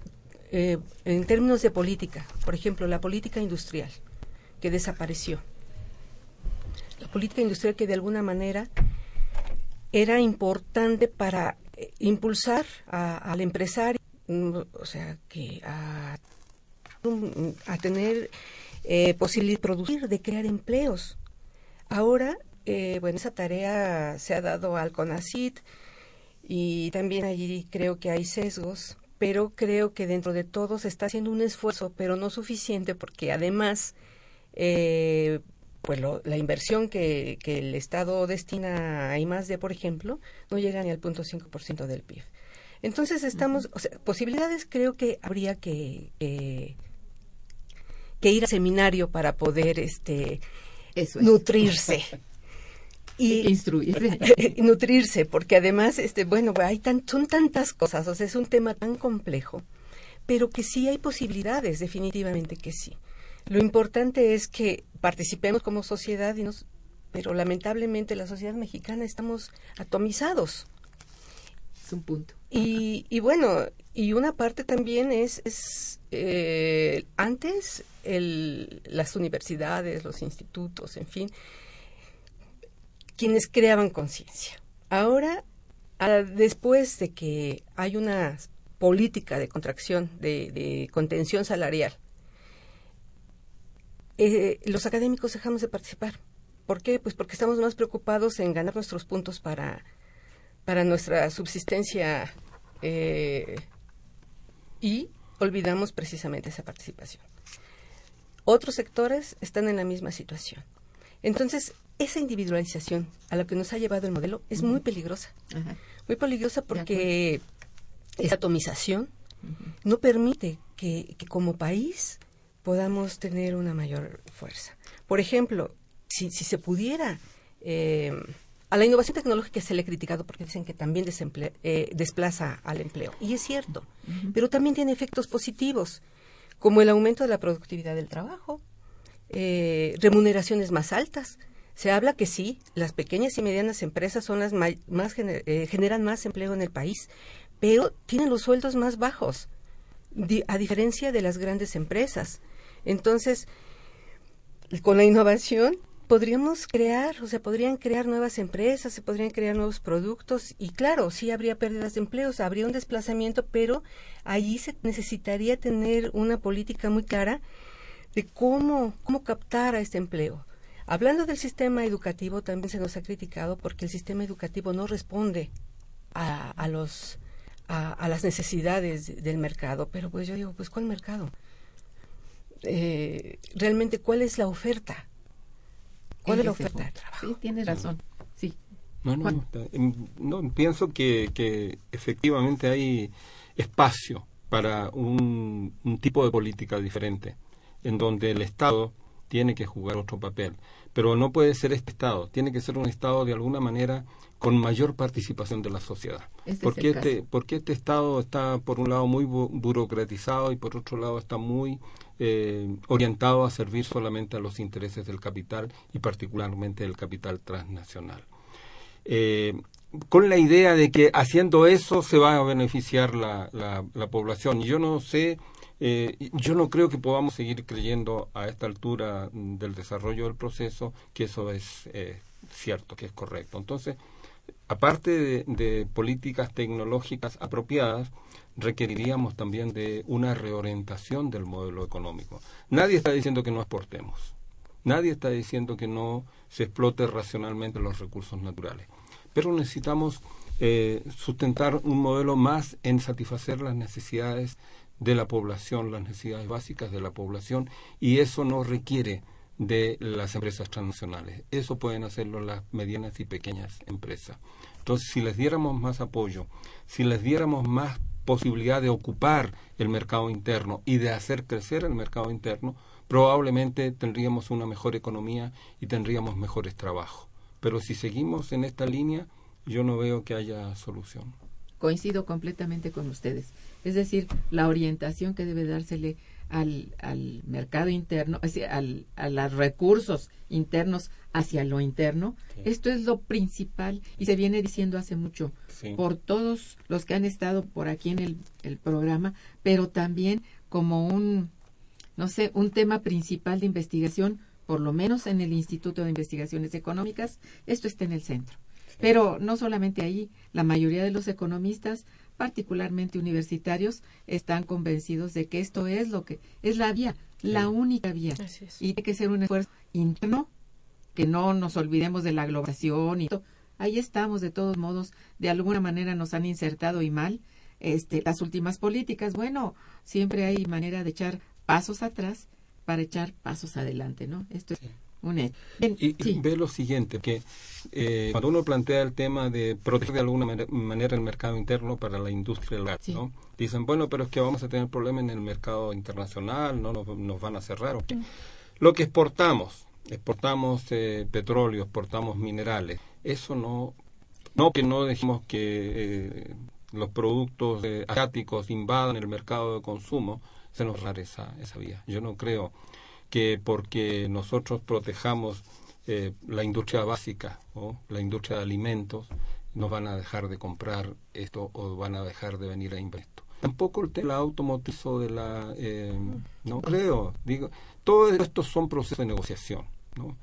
eh, en términos de política, por ejemplo, la política industrial, que desapareció. La política industrial que de alguna manera era importante para eh, impulsar al empresario o sea, que a, a tener eh, posibilidad de producir, de crear empleos. Ahora, eh, bueno, esa tarea se ha dado al CONACIT y también allí creo que hay sesgos, pero creo que dentro de todo se está haciendo un esfuerzo, pero no suficiente porque además, eh, pues la inversión que, que, el Estado destina a I+D, por ejemplo, no llega ni al punto 5% del PIB. Entonces estamos, o sea, posibilidades creo que habría que, que ir a seminario para poder este nutrirse. y instruirse. nutrirse porque además este bueno hay tan, son tantas cosas o sea es un tema tan complejo pero que sí hay posibilidades definitivamente que sí. Lo importante es que participemos como sociedad y nos pero lamentablemente la sociedad mexicana estamos atomizados. Es un punto y, bueno, y una parte también es, es eh, antes las universidades, los institutos, en fin, quienes creaban conciencia. Ahora, después de que hay una política de contracción, de, contención salarial, eh, los académicos dejamos de participar. ¿Por qué? Pues porque estamos más preocupados en ganar nuestros puntos para para nuestra subsistencia eh, y olvidamos precisamente esa participación. Otros sectores están en la misma situación. Entonces, esa individualización a la que nos ha llevado el modelo es muy peligrosa. Muy peligrosa porque esa atomización no permite que, como país podamos tener una mayor fuerza. Por ejemplo, si, se pudiera... Eh, a la innovación tecnológica se le ha criticado porque dicen que también eh, desplaza al empleo. Y es cierto, pero también tiene efectos positivos, como el aumento de la productividad del trabajo, eh, remuneraciones más altas. Se habla que sí, las pequeñas y medianas empresas son las más eh, generan más empleo en el país, pero tienen los sueldos más bajos, a diferencia de las grandes empresas. Entonces, con la innovación podríamos crear, o sea, podrían crear nuevas empresas, se podrían crear nuevos productos y claro, sí habría pérdidas de empleos, habría un desplazamiento, pero allí se necesitaría tener una política muy clara de cómo, cómo captar a este empleo. Hablando del sistema educativo, también se nos ha criticado porque el sistema educativo no responde a, los, a, las necesidades del mercado. Pero pues yo digo, pues ¿cuál mercado? Eh, realmente, ¿cuál es la oferta? ¿Cuál es la oferta de trabajo? Sí, tiene razón. Sí. No, no, no, pienso que, que efectivamente hay espacio para un, un tipo de política diferente en donde el Estado tiene que jugar otro papel. Pero no puede ser este Estado, tiene que ser un Estado de alguna manera con mayor participación de la sociedad. porque, este, porque este Estado está, por un lado, muy burocratizado y por otro lado está muy eh, orientado a servir solamente a los intereses del capital y particularmente del capital transnacional. Eh, con la idea de que haciendo eso se va a beneficiar la, la, la población. Yo no sé eh, yo no creo que podamos seguir creyendo a esta altura del desarrollo del proceso que eso es eh, cierto, que es correcto. Entonces, aparte de, políticas tecnológicas apropiadas, requeriríamos también de una reorientación del modelo económico. Nadie está diciendo que no exportemos. Nadie está diciendo que no se explote racionalmente los recursos naturales. Pero necesitamos eh, sustentar un modelo más en satisfacer las necesidades de la población, las necesidades básicas de la población, y eso no requiere de las empresas transnacionales. Eso pueden hacerlo las medianas y pequeñas empresas. Entonces, si les diéramos más apoyo, si les diéramos más posibilidad de ocupar el mercado interno y de hacer crecer el mercado interno, probablemente tendríamos una mejor economía y tendríamos mejores trabajos. Pero si seguimos en esta línea, yo no veo que haya solución coincido completamente con ustedes. Es decir, la orientación que debe dársele al, al mercado interno, al, a los recursos internos hacia lo interno, esto es lo principal y se viene diciendo hace mucho por todos los que han estado por aquí en el, el programa, pero también como un, no sé, un tema principal de investigación, por lo menos en el Instituto de Investigaciones Económicas, esto está en el centro. Pero no solamente ahí, la mayoría de los economistas, particularmente universitarios, están convencidos de que esto es lo que es la vía, la única vía. Y tiene que ser un esfuerzo interno, que no nos olvidemos de la globalización y todo. Ahí estamos, de todos modos, de alguna manera nos han insertado y mal. Este, las últimas políticas, bueno, siempre hay manera de echar pasos atrás para echar pasos adelante, ¿no? Esto es y ve lo siguiente, que eh, cuando uno plantea el tema de proteger de alguna manera el mercado interno para la industria del gas, ¿no? dicen, bueno, pero es que vamos a tener problemas en el mercado internacional, no nos, van a cerrar. Lo que exportamos, exportamos eh, petróleo, exportamos minerales, eso no, no que no decimos que eh, los productos asiáticos invadan el mercado de consumo, se nos rara esa, esa vía. Yo no creo que porque nosotros protejamos eh, la industria básica o la industria de alimentos, nos van a dejar de comprar esto o van a dejar de venir a invertir. Tampoco el tema automotriz o de la... Eh, no creo. Digo, todo esto son procesos de negociación. ¿no?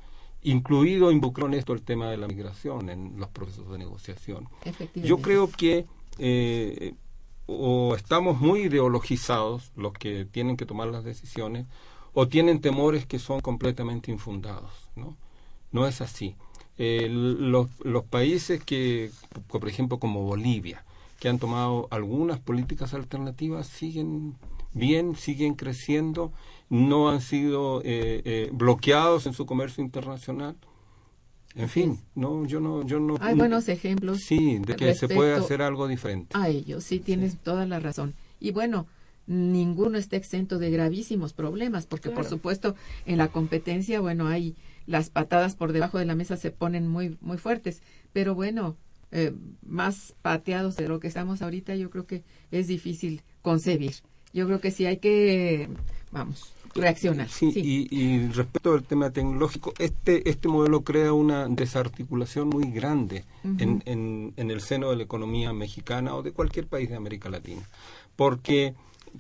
Incluido, involucró en esto el tema de la migración en los procesos de negociación. Yo creo que eh, o estamos muy ideologizados los que tienen que tomar las decisiones o tienen temores que son completamente infundados. No, no es así. los, los países que, por ejemplo, como Bolivia, que han tomado algunas políticas alternativas, siguen bien, siguen creciendo, no han sido eh, eh, bloqueados en su comercio internacional. En fin, no, yo no, yo no. Hay buenos ejemplos. Sí, de que se puede hacer algo diferente. A ellos, sí, tienes toda la razón. Y bueno, ninguno está exento de gravísimos problemas, porque por supuesto en la competencia, bueno, hay las patadas por debajo de la mesa se ponen muy, muy fuertes, pero bueno, eh, más pateados de lo que estamos ahorita, yo creo que es difícil concebir. Yo creo que sí hay que, vamos, reaccionar. Sí, Sí, Y, y respecto al tema tecnológico, este, este modelo crea una desarticulación muy grande en, en, en el seno de la economía mexicana o de cualquier país de América Latina. Porque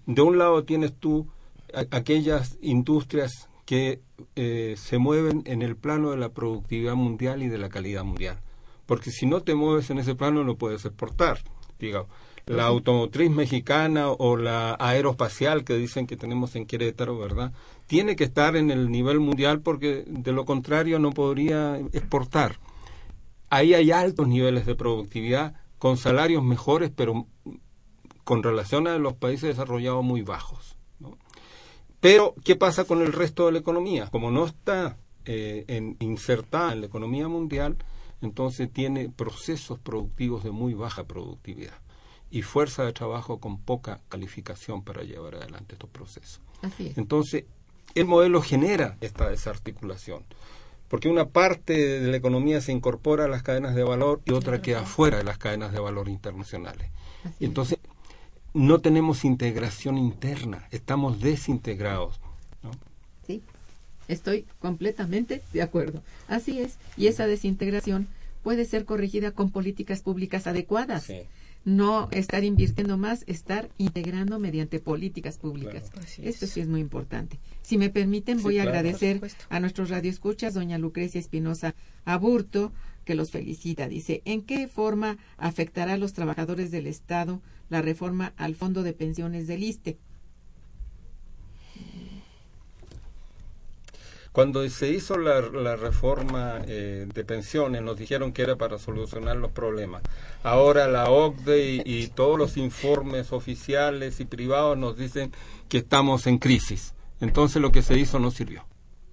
de un lado tienes tú a- aquellas industrias que eh, se mueven en el plano de la productividad mundial y de la calidad mundial. Porque si no te mueves en ese plano no puedes exportar. Digamos, la automotriz mexicana o la aeroespacial que dicen que tenemos en Querétaro, ¿verdad? Tiene que estar en el nivel mundial porque de lo contrario no podría exportar. Ahí hay altos niveles de productividad con salarios mejores, pero con relación a los países desarrollados muy bajos. ¿no? Pero, ¿qué pasa con el resto de la economía? Como no está eh, en- insertada en la economía mundial, entonces tiene procesos productivos de muy baja productividad y fuerza de trabajo con poca calificación para llevar adelante estos procesos. así es. Entonces, el modelo genera esta desarticulación, porque una parte de la economía se incorpora a las cadenas de valor y otra queda fuera de las cadenas de valor internacionales. Así entonces, no tenemos integración interna, estamos desintegrados. ¿no? Sí, estoy completamente de acuerdo. Así es. Y esa desintegración puede ser corregida con políticas públicas adecuadas. Sí. No estar invirtiendo más, estar integrando mediante políticas públicas. Claro. Esto es. sí es muy importante. Si me permiten, Sí, voy a claro. agradecer a nuestros radioescuchas, doña Lucrecia Espinosa Aburto, que los felicita. Dice, ¿en qué forma afectará a los trabajadores del Estado la reforma al Fondo de Pensiones del ISTE? Cuando se hizo la, la reforma eh, de pensiones, nos dijeron que era para solucionar los problemas. Ahora la OCDE y, y todos los informes oficiales y privados nos dicen que estamos en crisis. Entonces lo que se hizo no sirvió.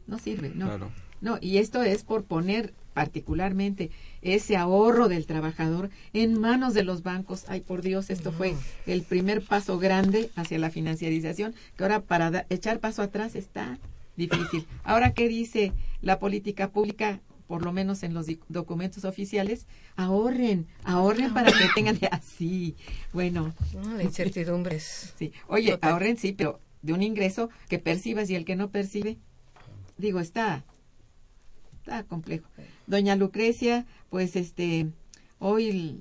No sirve, no. Claro. No, y esto es por poner particularmente ese ahorro del trabajador en manos de los bancos. Ay, por Dios, esto fue el primer paso grande hacia la financiarización, que ahora para da- echar paso atrás está difícil. Ahora, ¿qué dice la política pública? Por lo menos en los documentos oficiales, ahorren, ahorren para que tengan así. Bueno, No, la incertidumbre es... Sí. Oye, Total. ahorren sí, pero de un ingreso que percibas y el que no percibe, digo, está, está complejo. Doña Lucrecia, pues este, hoy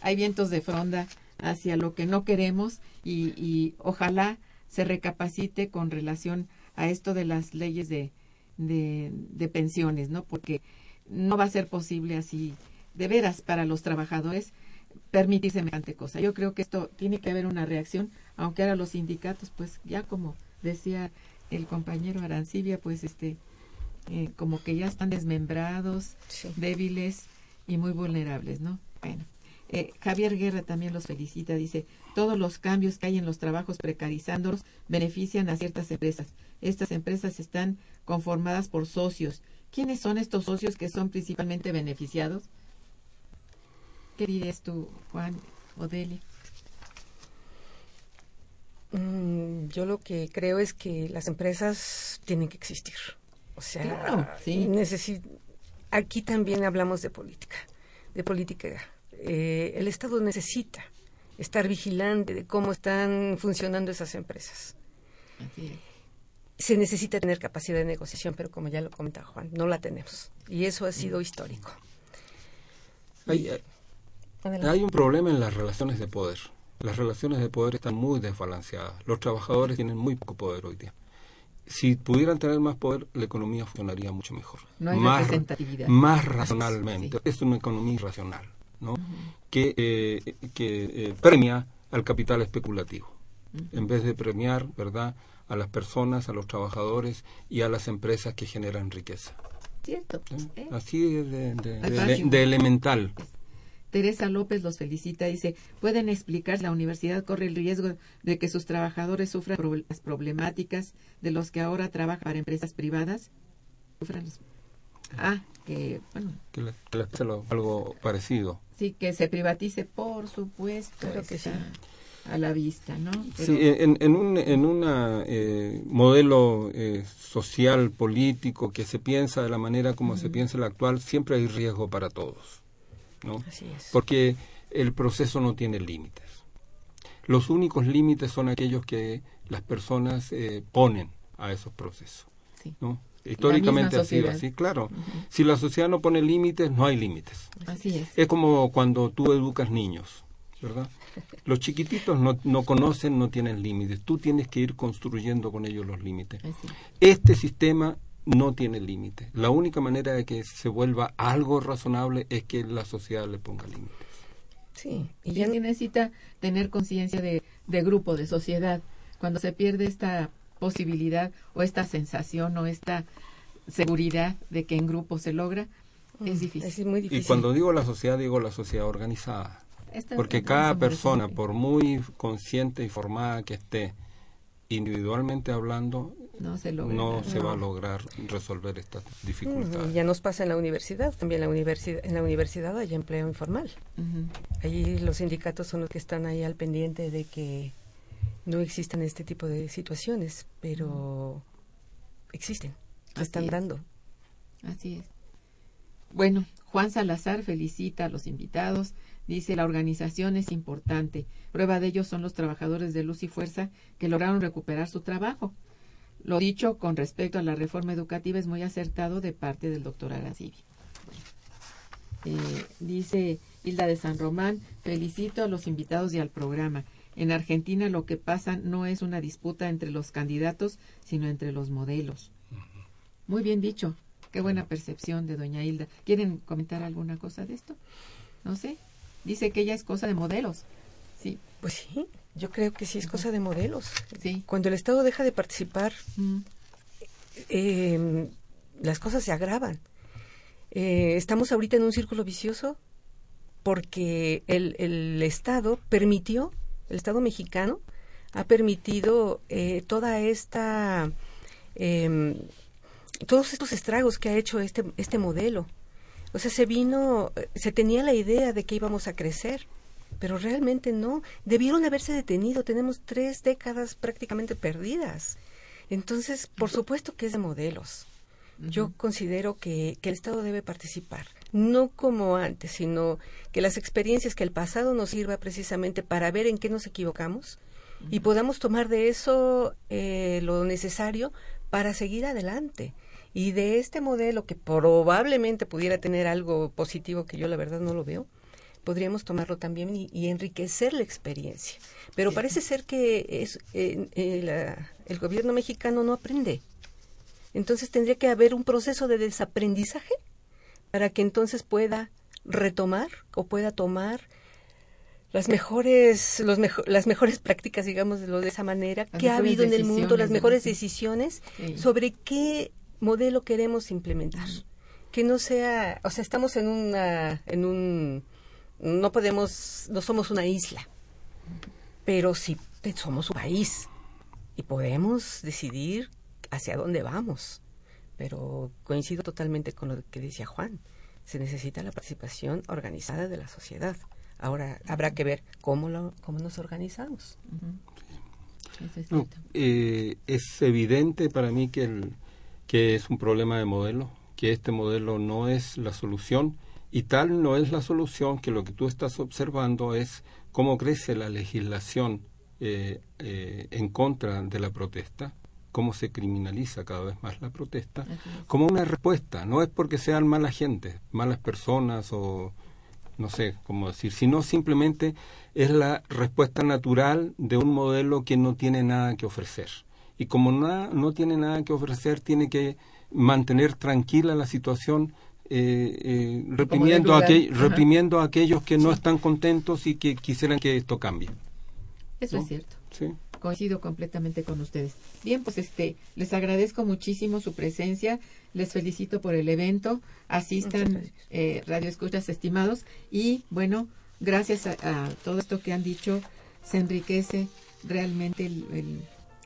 hay vientos de fronda hacia lo que no queremos y, y ojalá se recapacite con relación a esto de las leyes de, de, de pensiones, ¿no? Porque no va a ser posible así, de veras, para los trabajadores permitir semejante cosa. Yo creo que esto tiene que haber una reacción, aunque ahora los sindicatos, pues ya como decía el compañero Arancibia, pues este, eh, como que ya están desmembrados, Sí. débiles y muy vulnerables, ¿no? Bueno, eh, Javier Guerra también los felicita, dice, todos los cambios que hay en los trabajos precarizándolos benefician a ciertas empresas. Estas empresas están conformadas por socios. ¿Quiénes son estos socios que son principalmente beneficiados? ¿Qué dirías tú, Juan o Delia? Mm, yo lo que creo es que las empresas tienen que existir. O sea, Claro, sí. aquí también hablamos de política, de política. Eh, el Estado necesita estar vigilante de cómo están funcionando esas empresas. Así es. Se necesita tener capacidad de negociación, pero como ya lo comenta Juan, no la tenemos. Y eso ha sido histórico. Hay, Adelante. hay un problema en las relaciones de poder. Las relaciones de poder están muy desbalanceadas. Los trabajadores tienen muy poco poder hoy día. Si pudieran tener más poder, la economía funcionaría mucho mejor. No hay más, representatividad. Más racionalmente. Sí. Es una economía irracional, ¿no? Que, eh, que eh, premia al capital especulativo, en vez de premiar, ¿verdad?, a las personas, a los trabajadores y a las empresas que generan riqueza. Cierto. ¿eh? Así es de, de elemental. Teresa López los felicita, dice, ¿pueden explicar si la universidad corre el riesgo de que sus trabajadores sufran pro- las problemáticas de los que ahora trabajan para empresas privadas? Sufran los- Ah, que, bueno, Que le, que le pase lo- algo parecido. sí, que se privatice, por supuesto, Claro que sí. a la vista, ¿no? Pero- Sí, en, en un en una, eh, modelo eh, social, político, que se piensa de la manera como se piensa el actual, siempre hay riesgo para todos. ¿No? Así es. Porque el proceso no tiene límites. Los únicos límites son aquellos que las personas eh, ponen a esos procesos. sí. ¿no? Históricamente ha sido así, claro. Si la sociedad no pone límites, no hay límites. Así es. Es como cuando tú educas niños, ¿verdad? Los chiquititos no, no conocen, no tienen límites. Tú tienes que ir construyendo con ellos los límites. Así. Este sistema no tiene límites. La única manera de que se vuelva algo razonable es que la sociedad le ponga límites. Sí, y ya se necesita tener conciencia de, de grupo, de sociedad. Cuando se pierde esta posibilidad o esta sensación o esta seguridad de que en grupo se logra, es difícil. es muy difícil. Y cuando digo la sociedad, digo la sociedad organizada. Esta- Porque cada persona, por muy consciente y formada que esté, individualmente hablando, no se logra. no nada. se va a lograr resolver estas dificultades. ya nos pasa en la universidad, también la universidad, en la universidad hay empleo informal. Allí los sindicatos son los que están ahí al pendiente de que no existan este tipo de situaciones, pero existen, se Así están es. dando. Así es. Bueno, Juan Salazar felicita a los invitados. Dice, la organización es importante. Prueba de ello son los trabajadores de Luz y Fuerza que lograron recuperar su trabajo. Lo dicho con respecto a la reforma educativa es muy acertado de parte del doctor Aracidi. Eh, dice Hilda de San Román, felicito a los invitados y al programa. En Argentina lo que pasa no es una disputa entre los candidatos, sino entre los modelos. Muy bien dicho. Qué buena percepción de doña Hilda. ¿Quieren comentar alguna cosa de esto? No sé. Dice que ella es cosa de modelos. Sí, Pues sí, yo creo que sí es cosa de modelos. sí. Cuando el Estado deja de participar, Mm, eh, las cosas se agravan. Eh, estamos ahorita en un círculo vicioso porque el, el Estado permitió, el Estado mexicano ha permitido eh, toda esta, em, todos estos estragos que ha hecho este, este modelo. O sea, se vino, se tenía la idea de que íbamos a crecer, pero realmente no. Debieron haberse detenido. Tenemos tres décadas prácticamente perdidas. Entonces, por supuesto que es de modelos. Yo considero que, que el Estado debe participar, no como antes, sino que las experiencias, que el pasado nos sirva precisamente para ver en qué nos equivocamos y podamos tomar de eso eh, lo necesario para seguir adelante. Y de este modelo que probablemente pudiera tener algo positivo, que yo la verdad no lo veo, podríamos tomarlo también y, y enriquecer la experiencia. Pero parece ser que es, eh, eh, la- el gobierno mexicano no aprende. Entonces tendría que haber un proceso de desaprendizaje para que entonces pueda retomar o pueda tomar las mejores los mejo- las mejores prácticas digamos de esa manera Las que ha habido en el mundo las mejores decisiones Sí. sobre qué modelo queremos implementar que no sea o sea estamos en una en un no podemos no somos una isla pero sí somos un país y podemos decidir hacia dónde vamos. Pero coincido totalmente con lo que decía Juan. Se necesita la participación organizada de la sociedad. Ahora habrá que ver cómo, lo, cómo nos organizamos. No, eh, es evidente para mí que, el, que es un problema de modelo, que este modelo no es la solución y tal no es la solución que lo que tú estás observando es cómo crece la legislación eh, eh, en contra de la protesta, cómo se criminaliza cada vez más la protesta, como una respuesta. No es porque sean mala gente, malas personas o no sé cómo decir, sino simplemente es la respuesta natural de un modelo que no tiene nada que ofrecer. Y como na- no tiene nada que ofrecer, tiene que mantener tranquila la situación, eh, eh, reprimiendo, a aquel- reprimiendo a aquellos que no están contentos y que quisieran que esto cambie. Eso ¿no? es cierto. ¿sí? Coincido completamente con ustedes. Bien, pues este, les agradezco muchísimo su presencia, les felicito por el evento, asistan eh, Radio Escuchas estimados y bueno, gracias a, a todo esto que han dicho, se enriquece realmente el, el-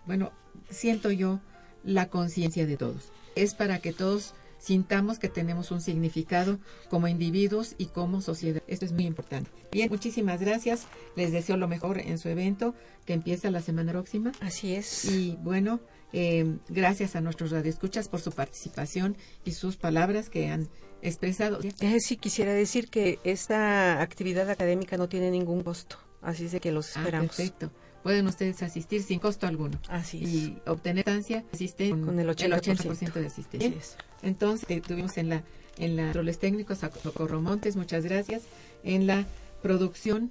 bueno, siento yo la conciencia de todos. Es para que todos sintamos que tenemos un significado como individuos y como sociedad. Esto es muy importante. Bien, muchísimas gracias. Les deseo lo mejor en su evento que empieza la semana próxima. Así es. Y bueno, eh, gracias a nuestros radioescuchas por su participación y sus palabras que han expresado. Eh, sí, quisiera decir que esta actividad académica no tiene ningún costo, así es de que los Ah, esperamos. perfecto. Pueden ustedes asistir sin costo alguno. Así es. Y obtener estancia asisten Con el 80%. de asistencia. Así es. Entonces, eh, tuvimos en la en la controles técnicos a Socorro Montes, muchas gracias. En la producción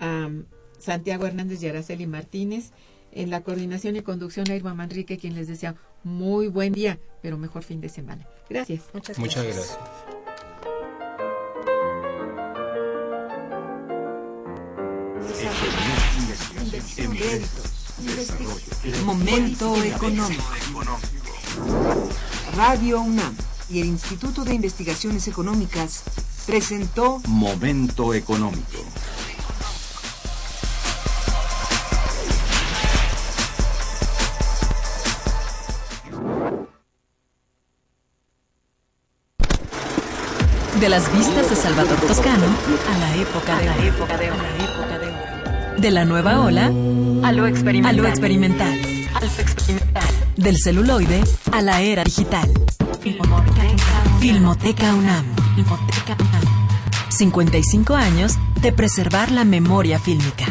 a Santiago Hernández y Araceli Martínez. En la coordinación y conducción a Irma Manrique, quien les desea muy buen día, pero mejor fin de semana. Gracias. Muchas, Muchas gracias. gracias. Momento económico. Radio UNAM y el Instituto de Investigaciones Económicas presentó Momento económico. De las vistas de Salvador Toscano a la época de oro. De la nueva ola a lo experimental. Del celuloide a la era digital. Filmoteca UNAM. 55 años de preservar la memoria fílmica.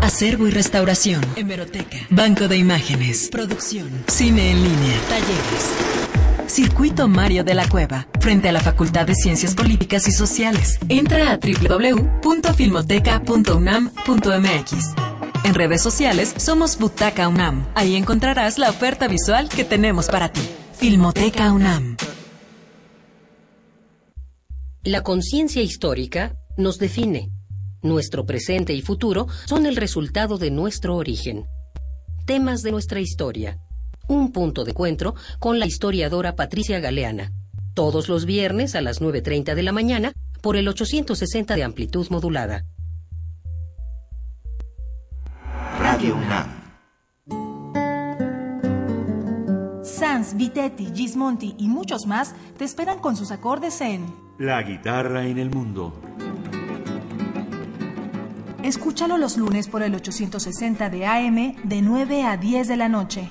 Acervo y restauración. Hemeroteca. Banco de imágenes. Producción. Cine en línea. Talleres. Circuito Mario de la Cueva, frente a la Facultad de Ciencias Políticas y Sociales. Entra a www.filmoteca.unam.mx. En redes sociales somos Butaca UNAM. Ahí encontrarás la oferta visual que tenemos para ti. Filmoteca UNAM. La conciencia histórica nos define. Nuestro presente y futuro son el resultado de nuestro origen. Temas de nuestra historia. Un punto de encuentro con la historiadora Patricia Galeana. Todos los viernes a las 9.30 de la mañana por el 860 de amplitud modulada. Radio UNAM. Sanz, Vitetti, Gismonti y muchos más te esperan con sus acordes en La guitarra en el mundo. Escúchalo los lunes por el 860 de AM de 9 a 10 de la noche.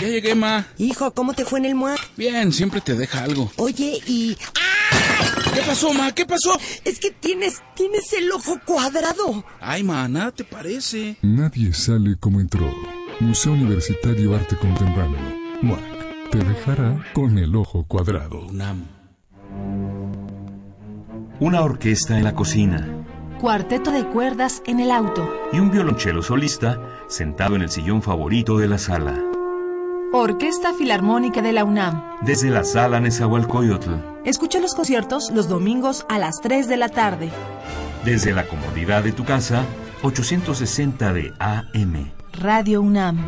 Ya llegué, ma. Hijo, ¿cómo te fue en el MUAC? Bien, siempre te deja algo. Oye, y... ¿Qué pasó, ma? ¿Qué pasó? Es que tienes, tienes el ojo cuadrado. Ay, ma, nada te parece. Nadie sale como entró. Museo Universitario Arte Contemporáneo. MAC. Te dejará con el ojo cuadrado. UNAM. Una orquesta en la cocina Cuarteto de cuerdas en el auto. y un violonchelo solista sentado en el sillón favorito de la sala. Orquesta Filarmónica de la UNAM. Desde la sala Nezahualcóyotl, Escucha los conciertos los domingos a las 3 de la tarde. desde la comodidad de tu casa, 860 de AM. Radio UNAM.